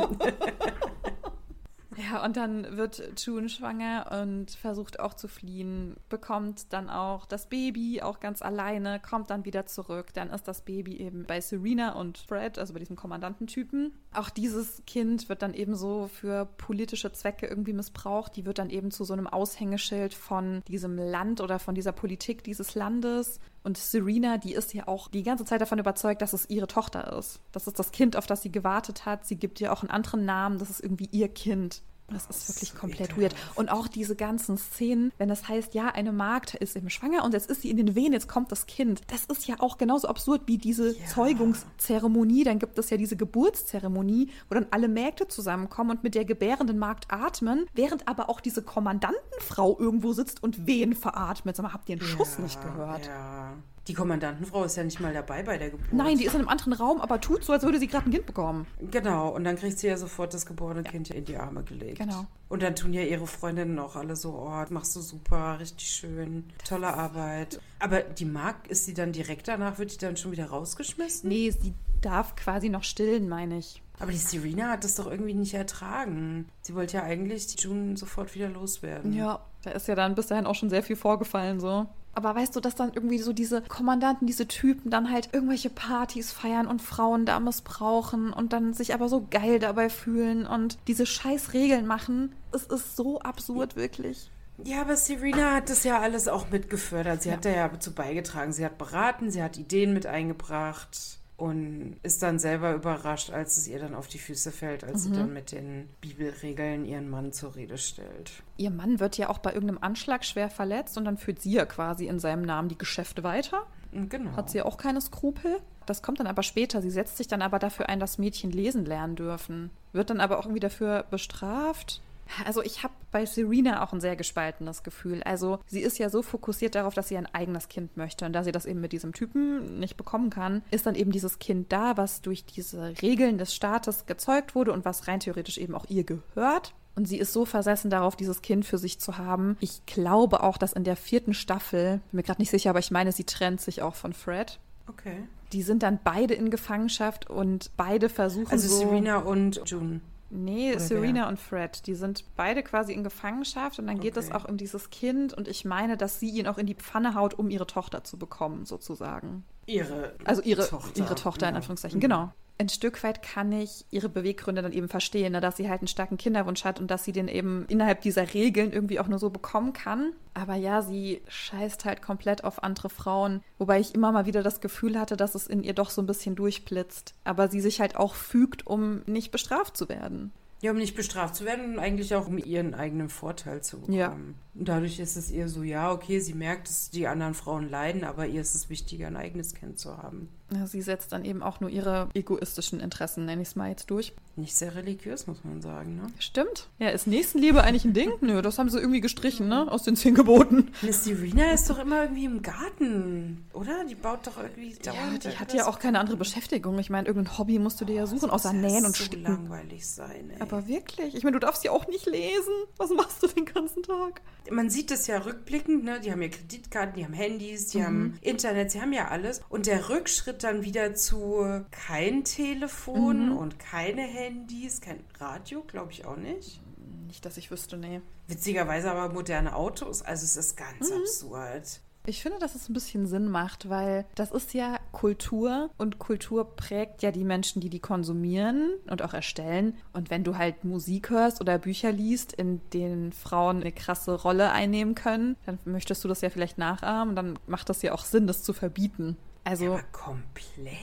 Ja, und dann wird June schwanger und versucht auch zu fliehen, bekommt dann auch das Baby auch ganz alleine, kommt dann wieder zurück. Dann ist das Baby eben bei Serena und Fred, also bei diesem Kommandantentypen. Auch dieses Kind wird dann eben so für politische Zwecke irgendwie missbraucht. Die wird dann eben zu so einem Aushängeschild von diesem Land oder von dieser Politik dieses Landes. Und Serena, die ist ja auch die ganze Zeit davon überzeugt, dass es ihre Tochter ist. Das ist das Kind, auf das sie gewartet hat. Sie gibt ihr auch einen anderen Namen. Das ist irgendwie ihr Kind. Das ist wirklich komplett weird. Und auch diese ganzen Szenen, wenn das heißt, ja, eine Magd ist eben schwanger und jetzt ist sie in den Wehen, jetzt kommt das Kind. Das ist ja auch genauso absurd wie diese ja. Zeugungszeremonie. Dann gibt es ja diese Geburtszeremonie, wo dann alle Mägde zusammenkommen und mit der gebärenden Magd atmen, während aber auch diese Kommandantenfrau irgendwo sitzt und Wehen veratmet. Sag mal, habt ihr einen Schuss ja, nicht gehört? Ja. Die Kommandantenfrau ist ja nicht mal dabei bei der Geburt. Nein, die ist in einem anderen Raum, aber tut so, als würde sie gerade ein Kind bekommen. Genau, und dann kriegt sie ja sofort das geborene ja. Kind in die Arme gelegt. Genau. Und dann tun ja ihre Freundinnen auch alle so, oh, machst du super, richtig schön, tolle Arbeit. Aber die Mark, ist sie dann direkt danach, wird die dann schon wieder rausgeschmissen? Nee, sie darf quasi noch stillen, meine ich. Aber die Serena hat das doch irgendwie nicht ertragen. Sie wollte ja eigentlich die June sofort wieder loswerden. Ja, da ist ja dann bis dahin auch schon sehr viel vorgefallen so. Aber weißt du, dass dann irgendwie so diese Kommandanten, diese Typen dann halt irgendwelche Partys feiern und Frauen da missbrauchen und dann sich aber so geil dabei fühlen und diese scheiß Regeln machen. Es ist so absurd, wirklich. Ja, aber Serena hat das ja alles auch mitgefördert. Sie ja. hat da ja dazu beigetragen. Sie hat beraten, sie hat Ideen mit eingebracht und ist dann selber überrascht, als es ihr dann auf die Füße fällt, als mhm. sie dann mit den Bibelregeln ihren Mann zur Rede stellt. Ihr Mann wird ja auch bei irgendeinem Anschlag schwer verletzt und dann führt sie ja quasi in seinem Namen die Geschäfte weiter. Genau. Hat sie ja auch keine Skrupel. Das kommt dann aber später. Sie setzt sich dann aber dafür ein, dass Mädchen lesen lernen dürfen. Wird dann aber auch irgendwie dafür bestraft. Also ich habe bei Serena auch ein sehr gespaltenes Gefühl. Also sie ist ja so fokussiert darauf, dass sie ein eigenes Kind möchte. Und da sie das eben mit diesem Typen nicht bekommen kann, ist dann eben dieses Kind da, was durch diese Regeln des Staates gezeugt wurde und was rein theoretisch eben auch ihr gehört. Und sie ist so versessen darauf, dieses Kind für sich zu haben. Ich glaube auch, dass in der vierten Staffel, bin mir gerade nicht sicher, aber ich meine, sie trennt sich auch von Fred. Okay. Die sind dann beide in Gefangenschaft und beide versuchen also so. Also Serena und June. Nee, Oder Serena wer? und Fred, die sind beide quasi in Gefangenschaft und dann geht es auch um dieses Kind und ich meine, dass sie ihn auch in die Pfanne haut, um ihre Tochter zu bekommen, sozusagen. Ihre Also ihre Tochter, ihre Tochter in Anführungszeichen, mhm. genau ein Stück weit kann ich ihre Beweggründe dann eben verstehen, ne, dass sie halt einen starken Kinderwunsch hat und dass sie den eben innerhalb dieser Regeln irgendwie auch nur so bekommen kann. Aber ja, sie scheißt halt komplett auf andere Frauen, wobei ich immer mal wieder das Gefühl hatte, dass es in ihr doch so ein bisschen durchblitzt. Aber sie sich halt auch fügt, um nicht bestraft zu werden. Ja, um nicht bestraft zu werden und eigentlich auch um ihren eigenen Vorteil zu bekommen. Ja, Und dadurch ist es ihr so, ja, okay, sie merkt, dass die anderen Frauen leiden, aber ihr ist es wichtiger, ein eigenes Kind zu haben. Ja, sie setzt dann eben auch nur ihre egoistischen Interessen, nenne ich es mal jetzt durch. Nicht sehr religiös, muss man sagen, ne? Stimmt. Ja, ist Nächstenliebe eigentlich ein Ding? Nö, das haben sie irgendwie gestrichen, ne? Aus den zehn Geboten. Miss Serena ist doch immer irgendwie im Garten, oder? Die baut doch irgendwie Ja, die hat ja auch keine andere Beschäftigung. Ich meine, irgendein Hobby musst du dir ja suchen, außer Das muss Nähen ja und so Sticken. langweilig sein, ey. Aber wirklich? Ich meine, du darfst ja auch nicht lesen. Was machst du den ganzen Tag? man sieht es ja rückblickend, ne? Die haben ja Kreditkarten, die haben Handys, Mhm. die haben Internet, sie haben ja alles. Und der Rückschritt dann wieder zu kein Telefon Mhm. und keine Handys, kein Radio, glaube ich auch nicht. Nicht, dass ich wüsste, nee. Witzigerweise aber moderne Autos, also es ist ganz Mhm. absurd. Ich finde, dass es ein bisschen Sinn macht, weil das ist ja Kultur und Kultur prägt ja die Menschen, die die konsumieren und auch erstellen. Und wenn du halt Musik hörst oder Bücher liest, in denen Frauen eine krasse Rolle einnehmen können, dann möchtest du das ja vielleicht nachahmen und dann macht das ja auch Sinn, das zu verbieten. Also Aber komplett.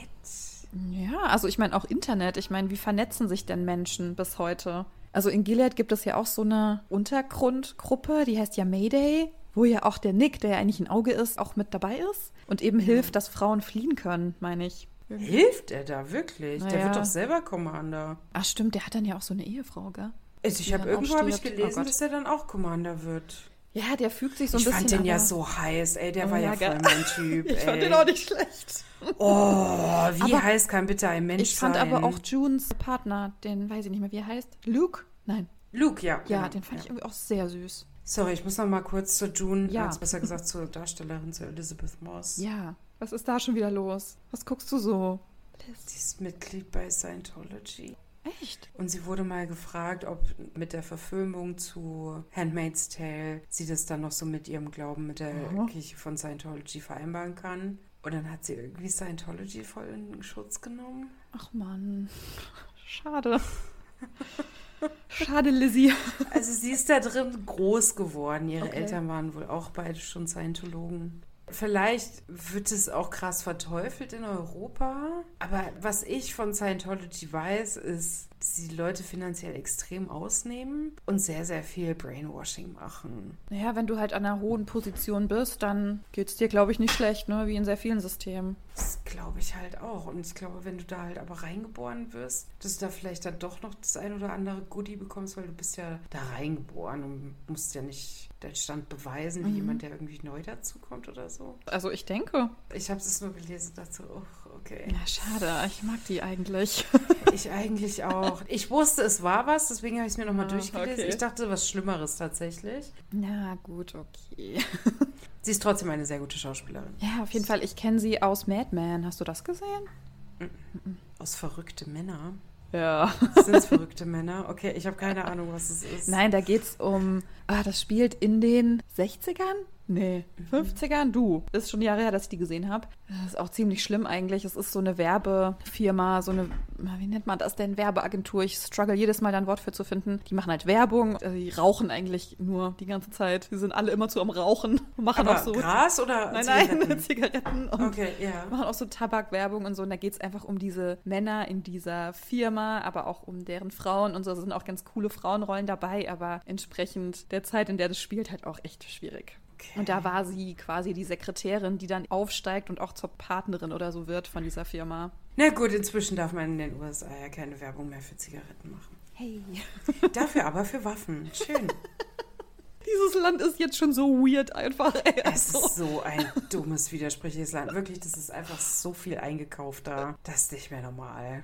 ja, also ich meine auch Internet. Ich meine, wie vernetzen sich denn Menschen bis heute? Also in Gilead gibt es ja auch so eine Untergrundgruppe, die heißt ja Mayday, wo ja auch der Nick, der ja eigentlich ein Auge ist, auch mit dabei ist und eben hilft, dass Frauen fliehen können, meine ich. Hilft er da wirklich? Der Naja. wird doch selber Commander. Ach stimmt, der hat dann ja auch so eine Ehefrau, gell? Also ich habe irgendwo hab ich. Oh gelesen, Gott. dass er dann auch Commander wird. Ja, der fügt sich so ein ich bisschen. fand den ja so heiß, ey. Der Oh war ja, voll mein Typ. Ich ey. fand den auch nicht schlecht. Oh, wie Aber heiß kann bitte ein Mensch Ich fand sein? aber auch Junes Partner, den weiß ich nicht mehr, wie er heißt. Luke? Nein. Luke, ja. Ja, genau, den fand ja. ich irgendwie auch sehr süß. Sorry, ich muss noch mal kurz zu June, Ja. als besser gesagt zur Darstellerin, zu Elizabeth Moss. Ja. Was ist da schon wieder los? Was guckst du so? Sie ist Mitglied bei Scientology. Echt? Und sie wurde mal gefragt, ob mit der Verfilmung zu Handmaid's Tale sie das dann noch so mit ihrem Glauben mit der Aha. Kirche von Scientology vereinbaren kann. Und dann hat sie irgendwie Scientology voll in Schutz genommen. Ach Mann. Schade. Schade, Lizzie. Also sie ist da drin groß geworden. Ihre Okay. Eltern waren wohl auch beide schon Scientologen. Vielleicht wird es auch krass verteufelt in Europa. Aber was ich von Scientology weiß, ist, die Leute finanziell extrem ausnehmen und sehr, sehr viel Brainwashing machen. Naja, wenn du halt an einer hohen Position bist, dann geht's dir, glaube ich, nicht schlecht, ne? Wie in sehr vielen Systemen. Das glaube ich halt auch. Und ich glaube, wenn du da halt aber reingeboren wirst, dass du da vielleicht dann doch noch das ein oder andere Goodie bekommst, weil du bist ja da reingeboren und musst ja nicht deinen Stand beweisen, wie Mhm. jemand, der irgendwie neu dazukommt oder so. Also ich denke. Ich habe es nur gelesen so, oh, okay. Ja, schade. Ich mag die eigentlich. Ich eigentlich auch. Ich wusste, es war was, deswegen habe ich es mir nochmal Ah, durchgelesen. okay. Ich dachte, was Schlimmeres tatsächlich. Na gut, okay. Sie ist trotzdem eine sehr gute Schauspielerin. Ja, auf jeden Fall. Ich kenne sie aus Mad Men. Hast du das gesehen? Aus verrückte Männer. Ja. Sind es verrückte Männer? Okay, ich habe keine Ahnung, was es ist. Nein, da geht's um. Ah, das spielt in den 60ern? Nee, 50ern? Du. Ist schon Jahre her, dass ich die gesehen habe. Das ist auch ziemlich schlimm eigentlich. Es ist so eine Werbefirma, so eine, wie nennt man das denn? Werbeagentur. Ich struggle jedes Mal da ein Wort für zu finden. Die machen halt Werbung. Also Die rauchen eigentlich nur die ganze Zeit. Die sind alle immer zu am Rauchen. Machen Aber auch so. Gras oder Nein, Zigaretten? nein, Zigaretten. Und Okay, ja. machen auch so Tabakwerbung und so. Und da geht es einfach um diese Männer in dieser Firma, aber auch um deren Frauen und so. Es sind auch ganz coole Frauenrollen dabei, aber entsprechend der Zeit, in der das spielt, halt auch echt schwierig. Okay. Und da war sie quasi die Sekretärin, die dann aufsteigt und auch zur Partnerin oder so wird von dieser Firma. Na gut, inzwischen darf man in den USA ja keine Werbung mehr für Zigaretten machen. Hey. Dafür aber für Waffen. Schön. Dieses Land ist jetzt schon so weird einfach. Ey. Es Also, ist so ein dummes, widersprüchliches Land. Wirklich, das ist einfach so viel eingekauft da. Das ist nicht mehr normal.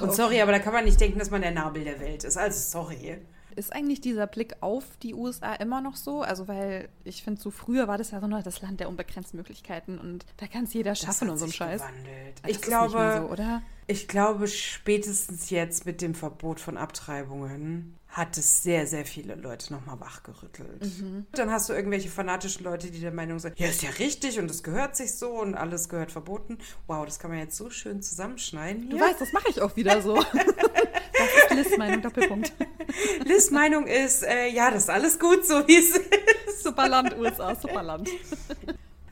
Und sorry, aber da kann man nicht denken, dass man der Nabel der Welt ist. Also sorry. Ist eigentlich dieser Blick auf die USA immer noch so? Also, weil ich finde, so früher war das ja so nur das Land der unbegrenzten Möglichkeiten und da kann es jeder schaffen und so ein sich Scheiß. gewandelt. Das Ich glaube, so, oder? ich glaube, spätestens jetzt mit dem Verbot von Abtreibungen hat es sehr, sehr viele Leute nochmal wachgerüttelt. Mhm. Dann hast du irgendwelche fanatischen Leute, die der Meinung sind, ja, ist ja richtig und es gehört sich so und alles gehört verboten. Wow, das kann man jetzt so schön zusammenschneiden Du hier. weißt, das mache ich auch wieder so. das ist Liz Meinung, Doppelpunkt. Liz Meinung ist, äh, ja, das ist alles gut, so wie es ist. Super Land, USA, super Land.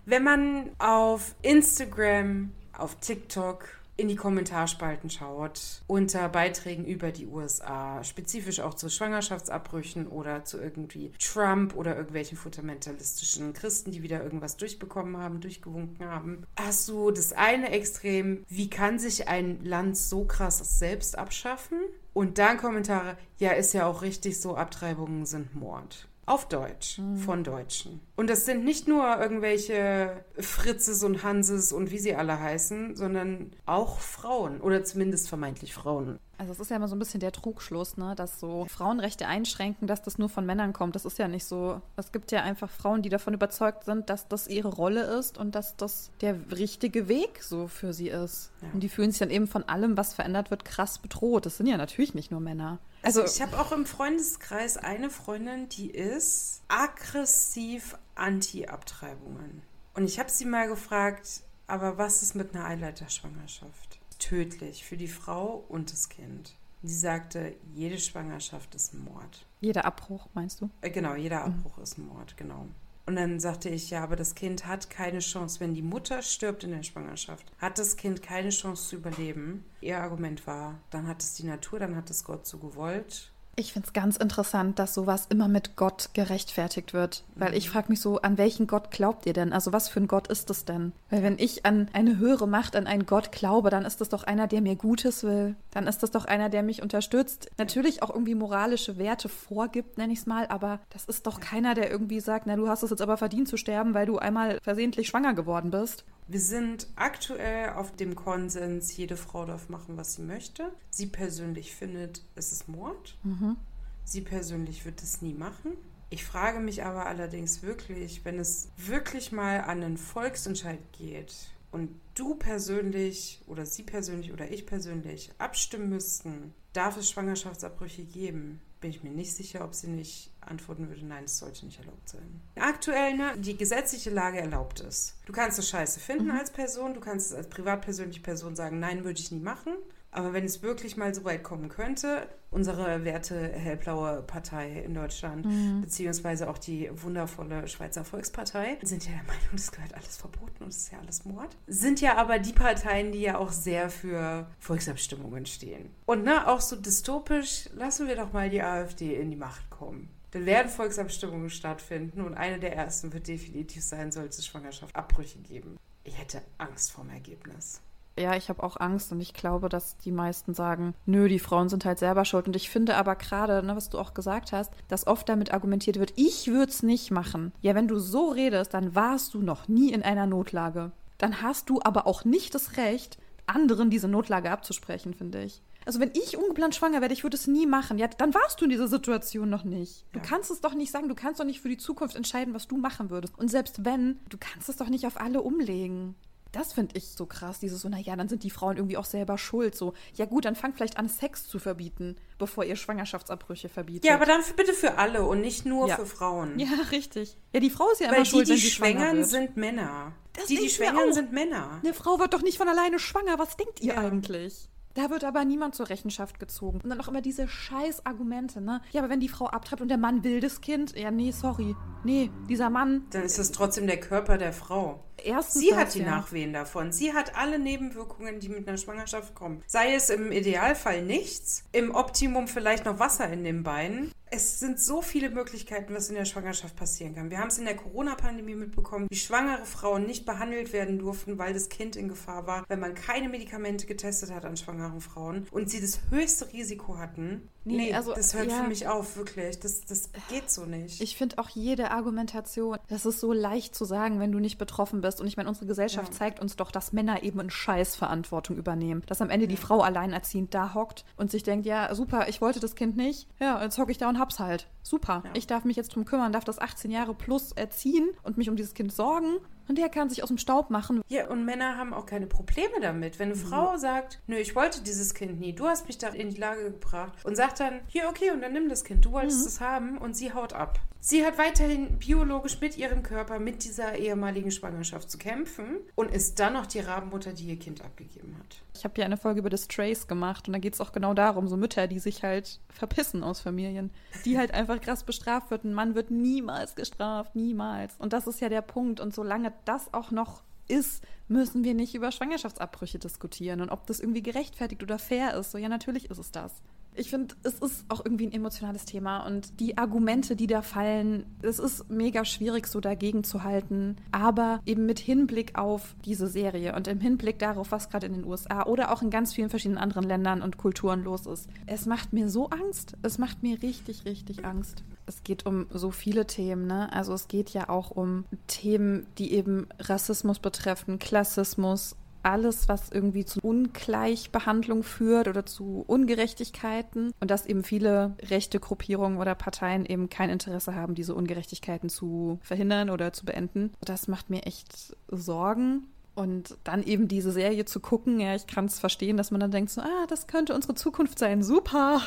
Wenn man auf Instagram, auf TikTok in die Kommentarspalten schaut, unter Beiträgen über die USA, spezifisch auch zu Schwangerschaftsabbrüchen oder zu irgendwie Trump oder irgendwelchen fundamentalistischen Christen, die wieder irgendwas durchbekommen haben, durchgewunken haben, hast du das eine Extrem, wie kann sich ein Land so krass selbst abschaffen? Und dann Kommentare, ja, ist ja auch richtig so, Abtreibungen sind Mord. Auf Deutsch, mhm. von Deutschen. Und das sind nicht nur irgendwelche Fritzes und Hanses und wie sie alle heißen, sondern auch Frauen oder zumindest vermeintlich Frauen. Also es ist ja immer so ein bisschen der Trugschluss, ne, dass so Frauenrechte einschränken, dass das nur von Männern kommt. Das ist ja nicht so. Es gibt ja einfach Frauen, die davon überzeugt sind, dass das ihre Rolle ist und dass das der richtige Weg so für sie ist. Ja. Und die fühlen sich dann eben von allem, was verändert wird, krass bedroht. Das sind ja natürlich nicht nur Männer. Also, also ich habe auch im Freundeskreis eine Freundin, die ist aggressiv anti-Abtreibungen. Und ich habe sie mal gefragt, aber was ist mit einer Eileiterschwangerschaft? Tödlich für die Frau und das Kind. Sie sagte, jede Schwangerschaft ist ein Mord. Jeder Abbruch, meinst du? Äh, genau, jeder mhm. Abbruch mhm. ist ein Mord, genau. Und dann sagte ich, ja, aber das Kind hat keine Chance. Wenn die Mutter stirbt in der Schwangerschaft, hat das Kind keine Chance zu überleben. Ihr Argument war, dann hat es die Natur, dann hat es Gott so gewollt. Ich finde es ganz interessant, dass sowas immer mit Gott gerechtfertigt wird. Weil ich mhm. frage mich so, an welchen Gott glaubt ihr denn? Also was für ein Gott ist das denn? Weil wenn ich an eine höhere Macht, an einen Gott glaube, dann ist das doch einer, der mir Gutes will. Dann ist das doch einer, der mich unterstützt. Natürlich auch irgendwie moralische Werte vorgibt, nenne ich es mal. Aber das ist doch keiner, der irgendwie sagt, na du hast es jetzt aber verdient zu sterben, weil du einmal versehentlich schwanger geworden bist. Wir sind aktuell auf dem Konsens, jede Frau darf machen, was sie möchte. Sie persönlich findet, es ist Mord. Mhm. Sie persönlich wird es nie machen. Ich frage mich aber allerdings wirklich, wenn es wirklich mal an einen Volksentscheid geht und du persönlich oder sie persönlich oder ich persönlich abstimmen müssten, darf es Schwangerschaftsabbrüche geben? bin ich mir nicht sicher, ob sie nicht antworten würde, nein, es sollte nicht erlaubt sein. Aktuell, ne, die gesetzliche Lage erlaubt es. Du kannst es scheiße finden mhm. als Person, du kannst es als privatpersönliche Person sagen, nein, würde ich nie machen. Aber wenn es wirklich mal so weit kommen könnte, unsere werte hellblaue Partei in Deutschland, mhm. beziehungsweise auch die wundervolle Schweizer Volkspartei, sind ja der Meinung, das gehört alles verboten und es ist ja alles Mord. Sind ja aber die Parteien, die ja auch sehr für Volksabstimmungen stehen. Und ne, auch so dystopisch, lassen wir doch mal die AfD in die Macht kommen. Dann werden Volksabstimmungen stattfinden und eine der ersten wird definitiv sein, sollte es Schwangerschaftsabbrüche geben. Ich hätte Angst vorm Ergebnis. Ja, ich habe auch Angst und ich glaube, dass die meisten sagen, nö, die Frauen sind halt selber schuld. Und ich finde aber gerade, ne, was du auch gesagt hast, dass oft damit argumentiert wird, ich würde es nicht machen. Ja, wenn du so redest, dann warst du noch nie in einer Notlage. Dann hast du aber auch nicht das Recht, anderen diese Notlage abzusprechen, finde ich. Also wenn ich ungeplant schwanger werde, ich würde es nie machen. Ja, dann warst du in dieser Situation noch nicht. Du ja. kannst es doch nicht sagen, du kannst doch nicht für die Zukunft entscheiden, was du machen würdest. Und selbst wenn, du kannst es doch nicht auf alle umlegen. Das finde ich so krass, dieses so, naja, dann sind die Frauen irgendwie auch selber schuld. So, ja gut, dann fangt vielleicht an, Sex zu verbieten, bevor ihr Schwangerschaftsabbrüche verbietet. Ja, aber dann bitte für alle und nicht nur ja. für Frauen. Ja, richtig. Ja, die Frau ist ja Weil immer die, schuld, die wenn sie schwängern sind Männer. Das die, die schwängern sind Männer. Eine Frau wird doch nicht von alleine schwanger. Was denkt ihr ja. eigentlich? Da wird aber niemand zur Rechenschaft gezogen. Und dann auch immer diese scheiß Argumente, ne? Ja, aber wenn die Frau abtreibt und der Mann will das Kind, ja, nee, sorry. Nee, dieser Mann. Dann ist es trotzdem der Körper der Frau. Erstens sie das, hat die ja. Nachwehen davon. Sie hat alle Nebenwirkungen, die mit einer Schwangerschaft kommen. Sei es im Idealfall nichts, im Optimum vielleicht noch Wasser in den Beinen es sind so viele Möglichkeiten, was in der Schwangerschaft passieren kann. Wir haben es in der Corona-Pandemie mitbekommen, wie schwangere Frauen nicht behandelt werden durften, weil das Kind in Gefahr war, wenn man keine Medikamente getestet hat an schwangeren Frauen und sie das höchste Risiko hatten. Nee, nee also, das hört ja. für mich auf, wirklich. Das, das geht so nicht. Ich finde auch jede Argumentation, das ist so leicht zu sagen, wenn du nicht betroffen bist. Und ich meine, unsere Gesellschaft ja. zeigt uns doch, dass Männer eben eine Scheißverantwortung übernehmen. Dass am Ende ja. die Frau alleinerziehend da hockt und sich denkt, ja, super, ich wollte das Kind nicht. Ja, jetzt hocke ich da und hab's halt. Super. Ich darf mich jetzt drum kümmern, darf das 18 Jahre plus erziehen und mich um dieses Kind sorgen. Und der kann sich aus dem Staub machen. Ja, und Männer haben auch keine Probleme damit. Wenn eine mhm. Frau sagt, nö, ich wollte dieses Kind nie, du hast mich da in die Lage gebracht und sagt dann, hier, okay, und dann nimm das Kind, du wolltest mhm. es haben und sie haut ab. Sie hat weiterhin biologisch mit ihrem Körper, mit dieser ehemaligen Schwangerschaft zu kämpfen und ist dann noch die Rabenmutter, die ihr Kind abgegeben hat. Ich habe ja eine Folge über das Trace gemacht und da geht es auch genau darum, so Mütter, die sich halt verpissen aus Familien, die halt einfach krass bestraft wird. Ein Mann wird niemals gestraft, niemals. Und das ist ja der Punkt. Und solange das auch noch ist, müssen wir nicht über Schwangerschaftsabbrüche diskutieren und ob das irgendwie gerechtfertigt oder fair ist. So, ja, natürlich ist es das. Ich finde, es ist auch irgendwie ein emotionales Thema und die Argumente, die da fallen, es ist mega schwierig, so dagegen zu halten. Aber eben mit Hinblick auf diese Serie und im Hinblick darauf, was gerade in den USA oder auch in ganz vielen verschiedenen anderen Ländern und Kulturen los ist. Es macht mir so Angst. Es macht mir richtig, richtig Angst. Es geht um so viele Themen, ne? Also es geht ja auch um Themen, die eben Rassismus betreffen, Klassismus, alles, was irgendwie zu Ungleichbehandlung führt oder zu Ungerechtigkeiten und dass eben viele rechte Gruppierungen oder Parteien eben kein Interesse haben, diese Ungerechtigkeiten zu verhindern oder zu beenden. Das macht mir echt Sorgen. Und dann eben diese Serie zu gucken, ja, ich kann es verstehen, dass man dann denkt, so, ah, das könnte unsere Zukunft sein, super.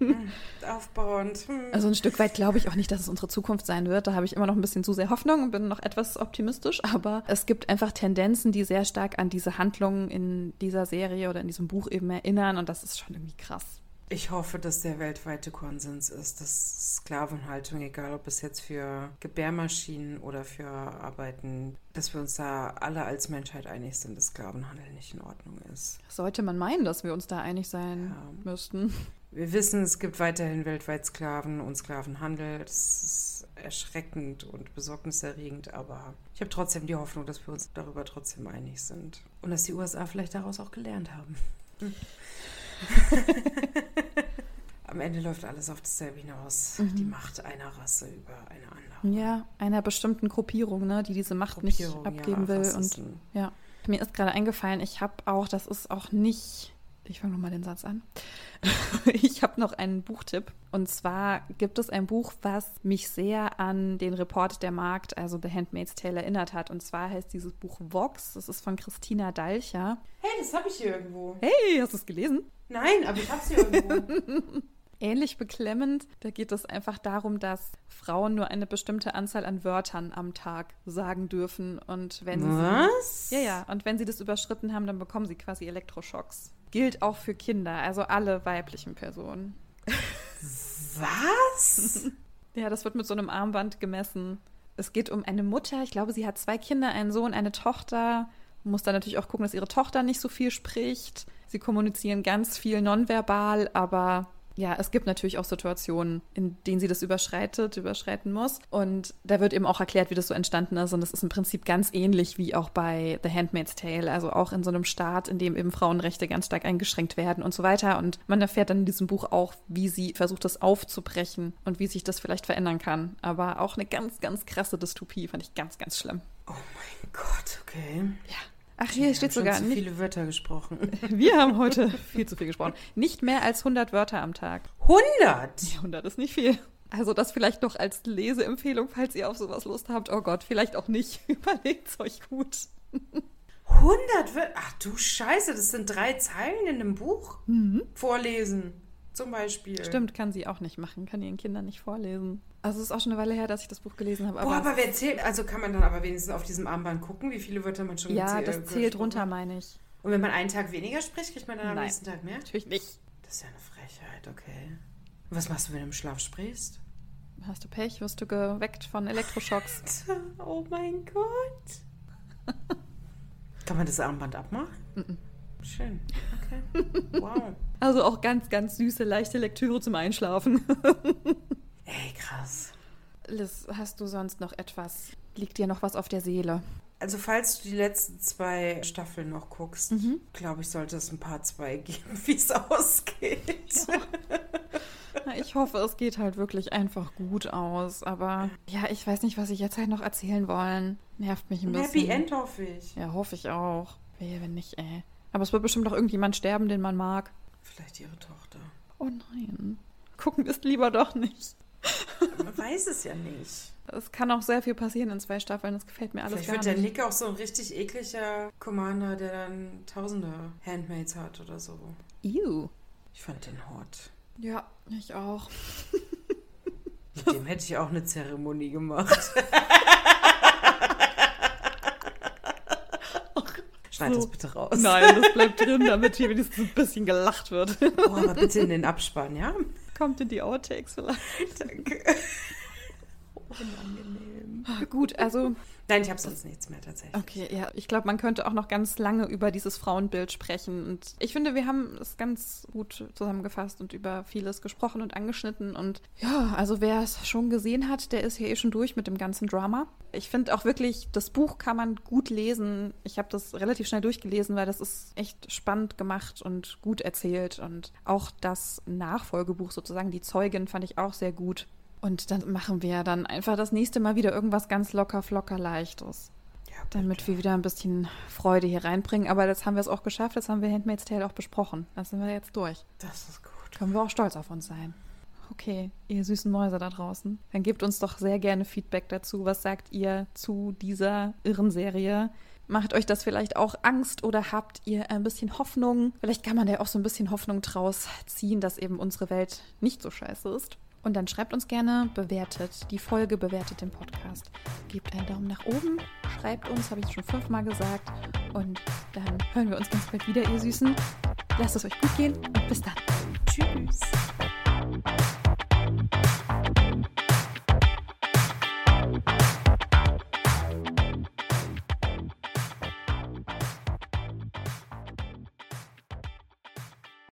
Aufbauend. Hm. Also ein Stück weit glaube ich auch nicht, dass es unsere Zukunft sein wird. Da habe ich immer noch ein bisschen zu sehr Hoffnung und bin noch etwas optimistisch. Aber es gibt einfach Tendenzen, die sehr stark an diese Handlungen in dieser Serie oder in diesem Buch eben erinnern. Und das ist schon irgendwie krass. Ich hoffe, dass der weltweite Konsens ist, dass Sklavenhaltung, egal ob es jetzt für Gebärmaschinen oder für Arbeiten, dass wir uns da alle als Menschheit einig sind, dass Sklavenhandel nicht in Ordnung ist. Sollte man meinen, dass wir uns da einig sein ja. müssten. Wir wissen, es gibt weiterhin weltweit Sklaven und Sklavenhandel. Das ist erschreckend und besorgniserregend, aber ich habe trotzdem die Hoffnung, dass wir uns darüber trotzdem einig sind. Und dass die USA vielleicht daraus auch gelernt haben. Am Ende läuft alles auf dasselbe hinaus. Mhm. Die Macht einer Rasse über eine andere. Ja, einer bestimmten Gruppierung, ne, die diese Macht nicht abgeben ja, will. Und ja, mir ist gerade eingefallen, ich habe auch, das ist auch nicht. Ich fange nochmal den Satz an. ich habe noch einen Buchtipp. Und zwar gibt es ein Buch, was mich sehr an den Report der Markt, also The Handmaid's Tale, erinnert hat. Und zwar heißt dieses Buch Vox. Das ist von Christina Dalcher. Hey, das habe ich hier irgendwo. Hey, hast du es gelesen? Nein, aber ich habe sie irgendwo. Ähnlich beklemmend. Da geht es einfach darum, dass Frauen nur eine bestimmte Anzahl an Wörtern am Tag sagen dürfen. Und wenn Was? sie. Ja, ja. Und wenn sie das überschritten haben, dann bekommen sie quasi Elektroschocks. Gilt auch für Kinder, also alle weiblichen Personen. Was? ja, das wird mit so einem Armband gemessen. Es geht um eine Mutter, ich glaube, sie hat zwei Kinder, einen Sohn, eine Tochter. Muss dann natürlich auch gucken, dass ihre Tochter nicht so viel spricht. Sie kommunizieren ganz viel nonverbal, aber ja, es gibt natürlich auch Situationen, in denen sie das überschreitet, überschreiten muss. Und da wird eben auch erklärt, wie das so entstanden ist. Und es ist im Prinzip ganz ähnlich wie auch bei The Handmaid's Tale, also auch in so einem Staat, in dem eben Frauenrechte ganz stark eingeschränkt werden und so weiter. Und man erfährt dann in diesem Buch auch, wie sie versucht, das aufzubrechen und wie sich das vielleicht verändern kann. Aber auch eine ganz, ganz krasse Dystopie, fand ich ganz, ganz schlimm. Oh mein Gott, okay. Ja. Ach, hier Wir steht sogar zu viele Wörter gesprochen. Wir haben heute viel zu viel gesprochen. Nicht mehr als 100 Wörter am Tag. 100? Ja, 100 ist nicht viel. Also das vielleicht noch als Leseempfehlung, falls ihr auf sowas Lust habt. Oh Gott, vielleicht auch nicht. Überlegt es euch gut. 100 Wörter? Ach du Scheiße, das sind drei Zeilen in einem Buch? Mhm. Vorlesen, zum Beispiel. Stimmt, kann sie auch nicht machen, kann ihren Kindern nicht vorlesen. Also es ist auch schon eine Weile her, dass ich das Buch gelesen habe. Aber Boah, aber wer zählt, also kann man dann aber wenigstens auf diesem Armband gucken, wie viele Wörter man schon Ja, gezählt, das zählt runter, meine ich. Und wenn man einen Tag weniger spricht, kriegt man dann am Nein, nächsten Tag mehr? Natürlich nicht. Das ist ja eine Frechheit, okay. Und was machst du, wenn du im Schlaf sprichst? Hast du Pech, wirst du geweckt von Elektroschocks. oh mein Gott. kann man das Armband abmachen? Mm -mm. Schön. Okay. Wow. Also auch ganz, ganz süße, leichte Lektüre zum Einschlafen. Ey, krass. Liz, hast du sonst noch etwas? Liegt dir noch was auf der Seele? Also falls du die letzten zwei Staffeln noch guckst, Mhm. glaube ich, sollte es ein paar zwei geben, wie es ausgeht. Na, Ich hoffe, es geht halt wirklich einfach gut aus. Aber ja, ich weiß nicht, was ich jetzt halt noch erzählen wollen. Nervt mich ein Ein bisschen. Happy End hoffe ich. Ja, hoffe ich auch. Wehe, wenn nicht, ey. Aber es wird bestimmt auch irgendjemand sterben, den man mag. Vielleicht ihre Tochter. Oh nein. Gucken ist lieber doch nicht. Man weiß es ja nicht. Es kann auch sehr viel passieren in zwei Staffeln. Das gefällt mir alles Vielleicht gar wird der nicht. Nick auch so ein richtig ekliger Commander, der dann tausende Handmaids hat oder so. Ew. Ich fand den hot. Ja, ich auch. Mit dem hätte ich auch eine Zeremonie gemacht. Schneid So. das bitte raus. Nein, das bleibt drin, damit hier wenigstens ein bisschen gelacht wird. Oh, aber bitte in den Abspann, ja? Kommt in die Outtakes vielleicht. Danke. Unangenehm. Gut, also Nein, ich habe sonst nichts mehr tatsächlich. Okay, ja, ich glaube, man könnte auch noch ganz lange über dieses Frauenbild sprechen. Und ich finde, wir haben es ganz gut zusammengefasst und über vieles gesprochen und angeschnitten. Und ja, also wer es schon gesehen hat, der ist ja eh schon durch mit dem ganzen Drama. Ich finde auch wirklich, das Buch kann man gut lesen. Ich habe das relativ schnell durchgelesen, weil das ist echt spannend gemacht und gut erzählt. Und auch das Nachfolgebuch sozusagen, die Zeugin, fand ich auch sehr gut. Und dann machen wir dann einfach das nächste Mal wieder irgendwas ganz locker, flocker, leichtes. Ja, damit wir wieder ein bisschen Freude hier reinbringen. Aber das haben wir es auch geschafft. Das haben wir Handmaid's Tale auch besprochen. Da sind wir jetzt durch. Das ist gut. Können wir auch stolz auf uns sein. Okay, ihr süßen Mäuse da draußen. Dann gebt uns doch sehr gerne Feedback dazu. Was sagt ihr zu dieser irren Serie? Macht euch das vielleicht auch Angst oder habt ihr ein bisschen Hoffnung? Vielleicht kann man ja auch so ein bisschen Hoffnung draus ziehen, dass eben unsere Welt nicht so scheiße ist. Und dann schreibt uns gerne, bewertet die Folge, bewertet den Podcast. Gebt einen Daumen nach oben, schreibt uns, habe ich schon fünfmal gesagt. Und dann hören wir uns ganz bald wieder, ihr Süßen. Lasst es euch gut gehen und bis dann. Tschüss.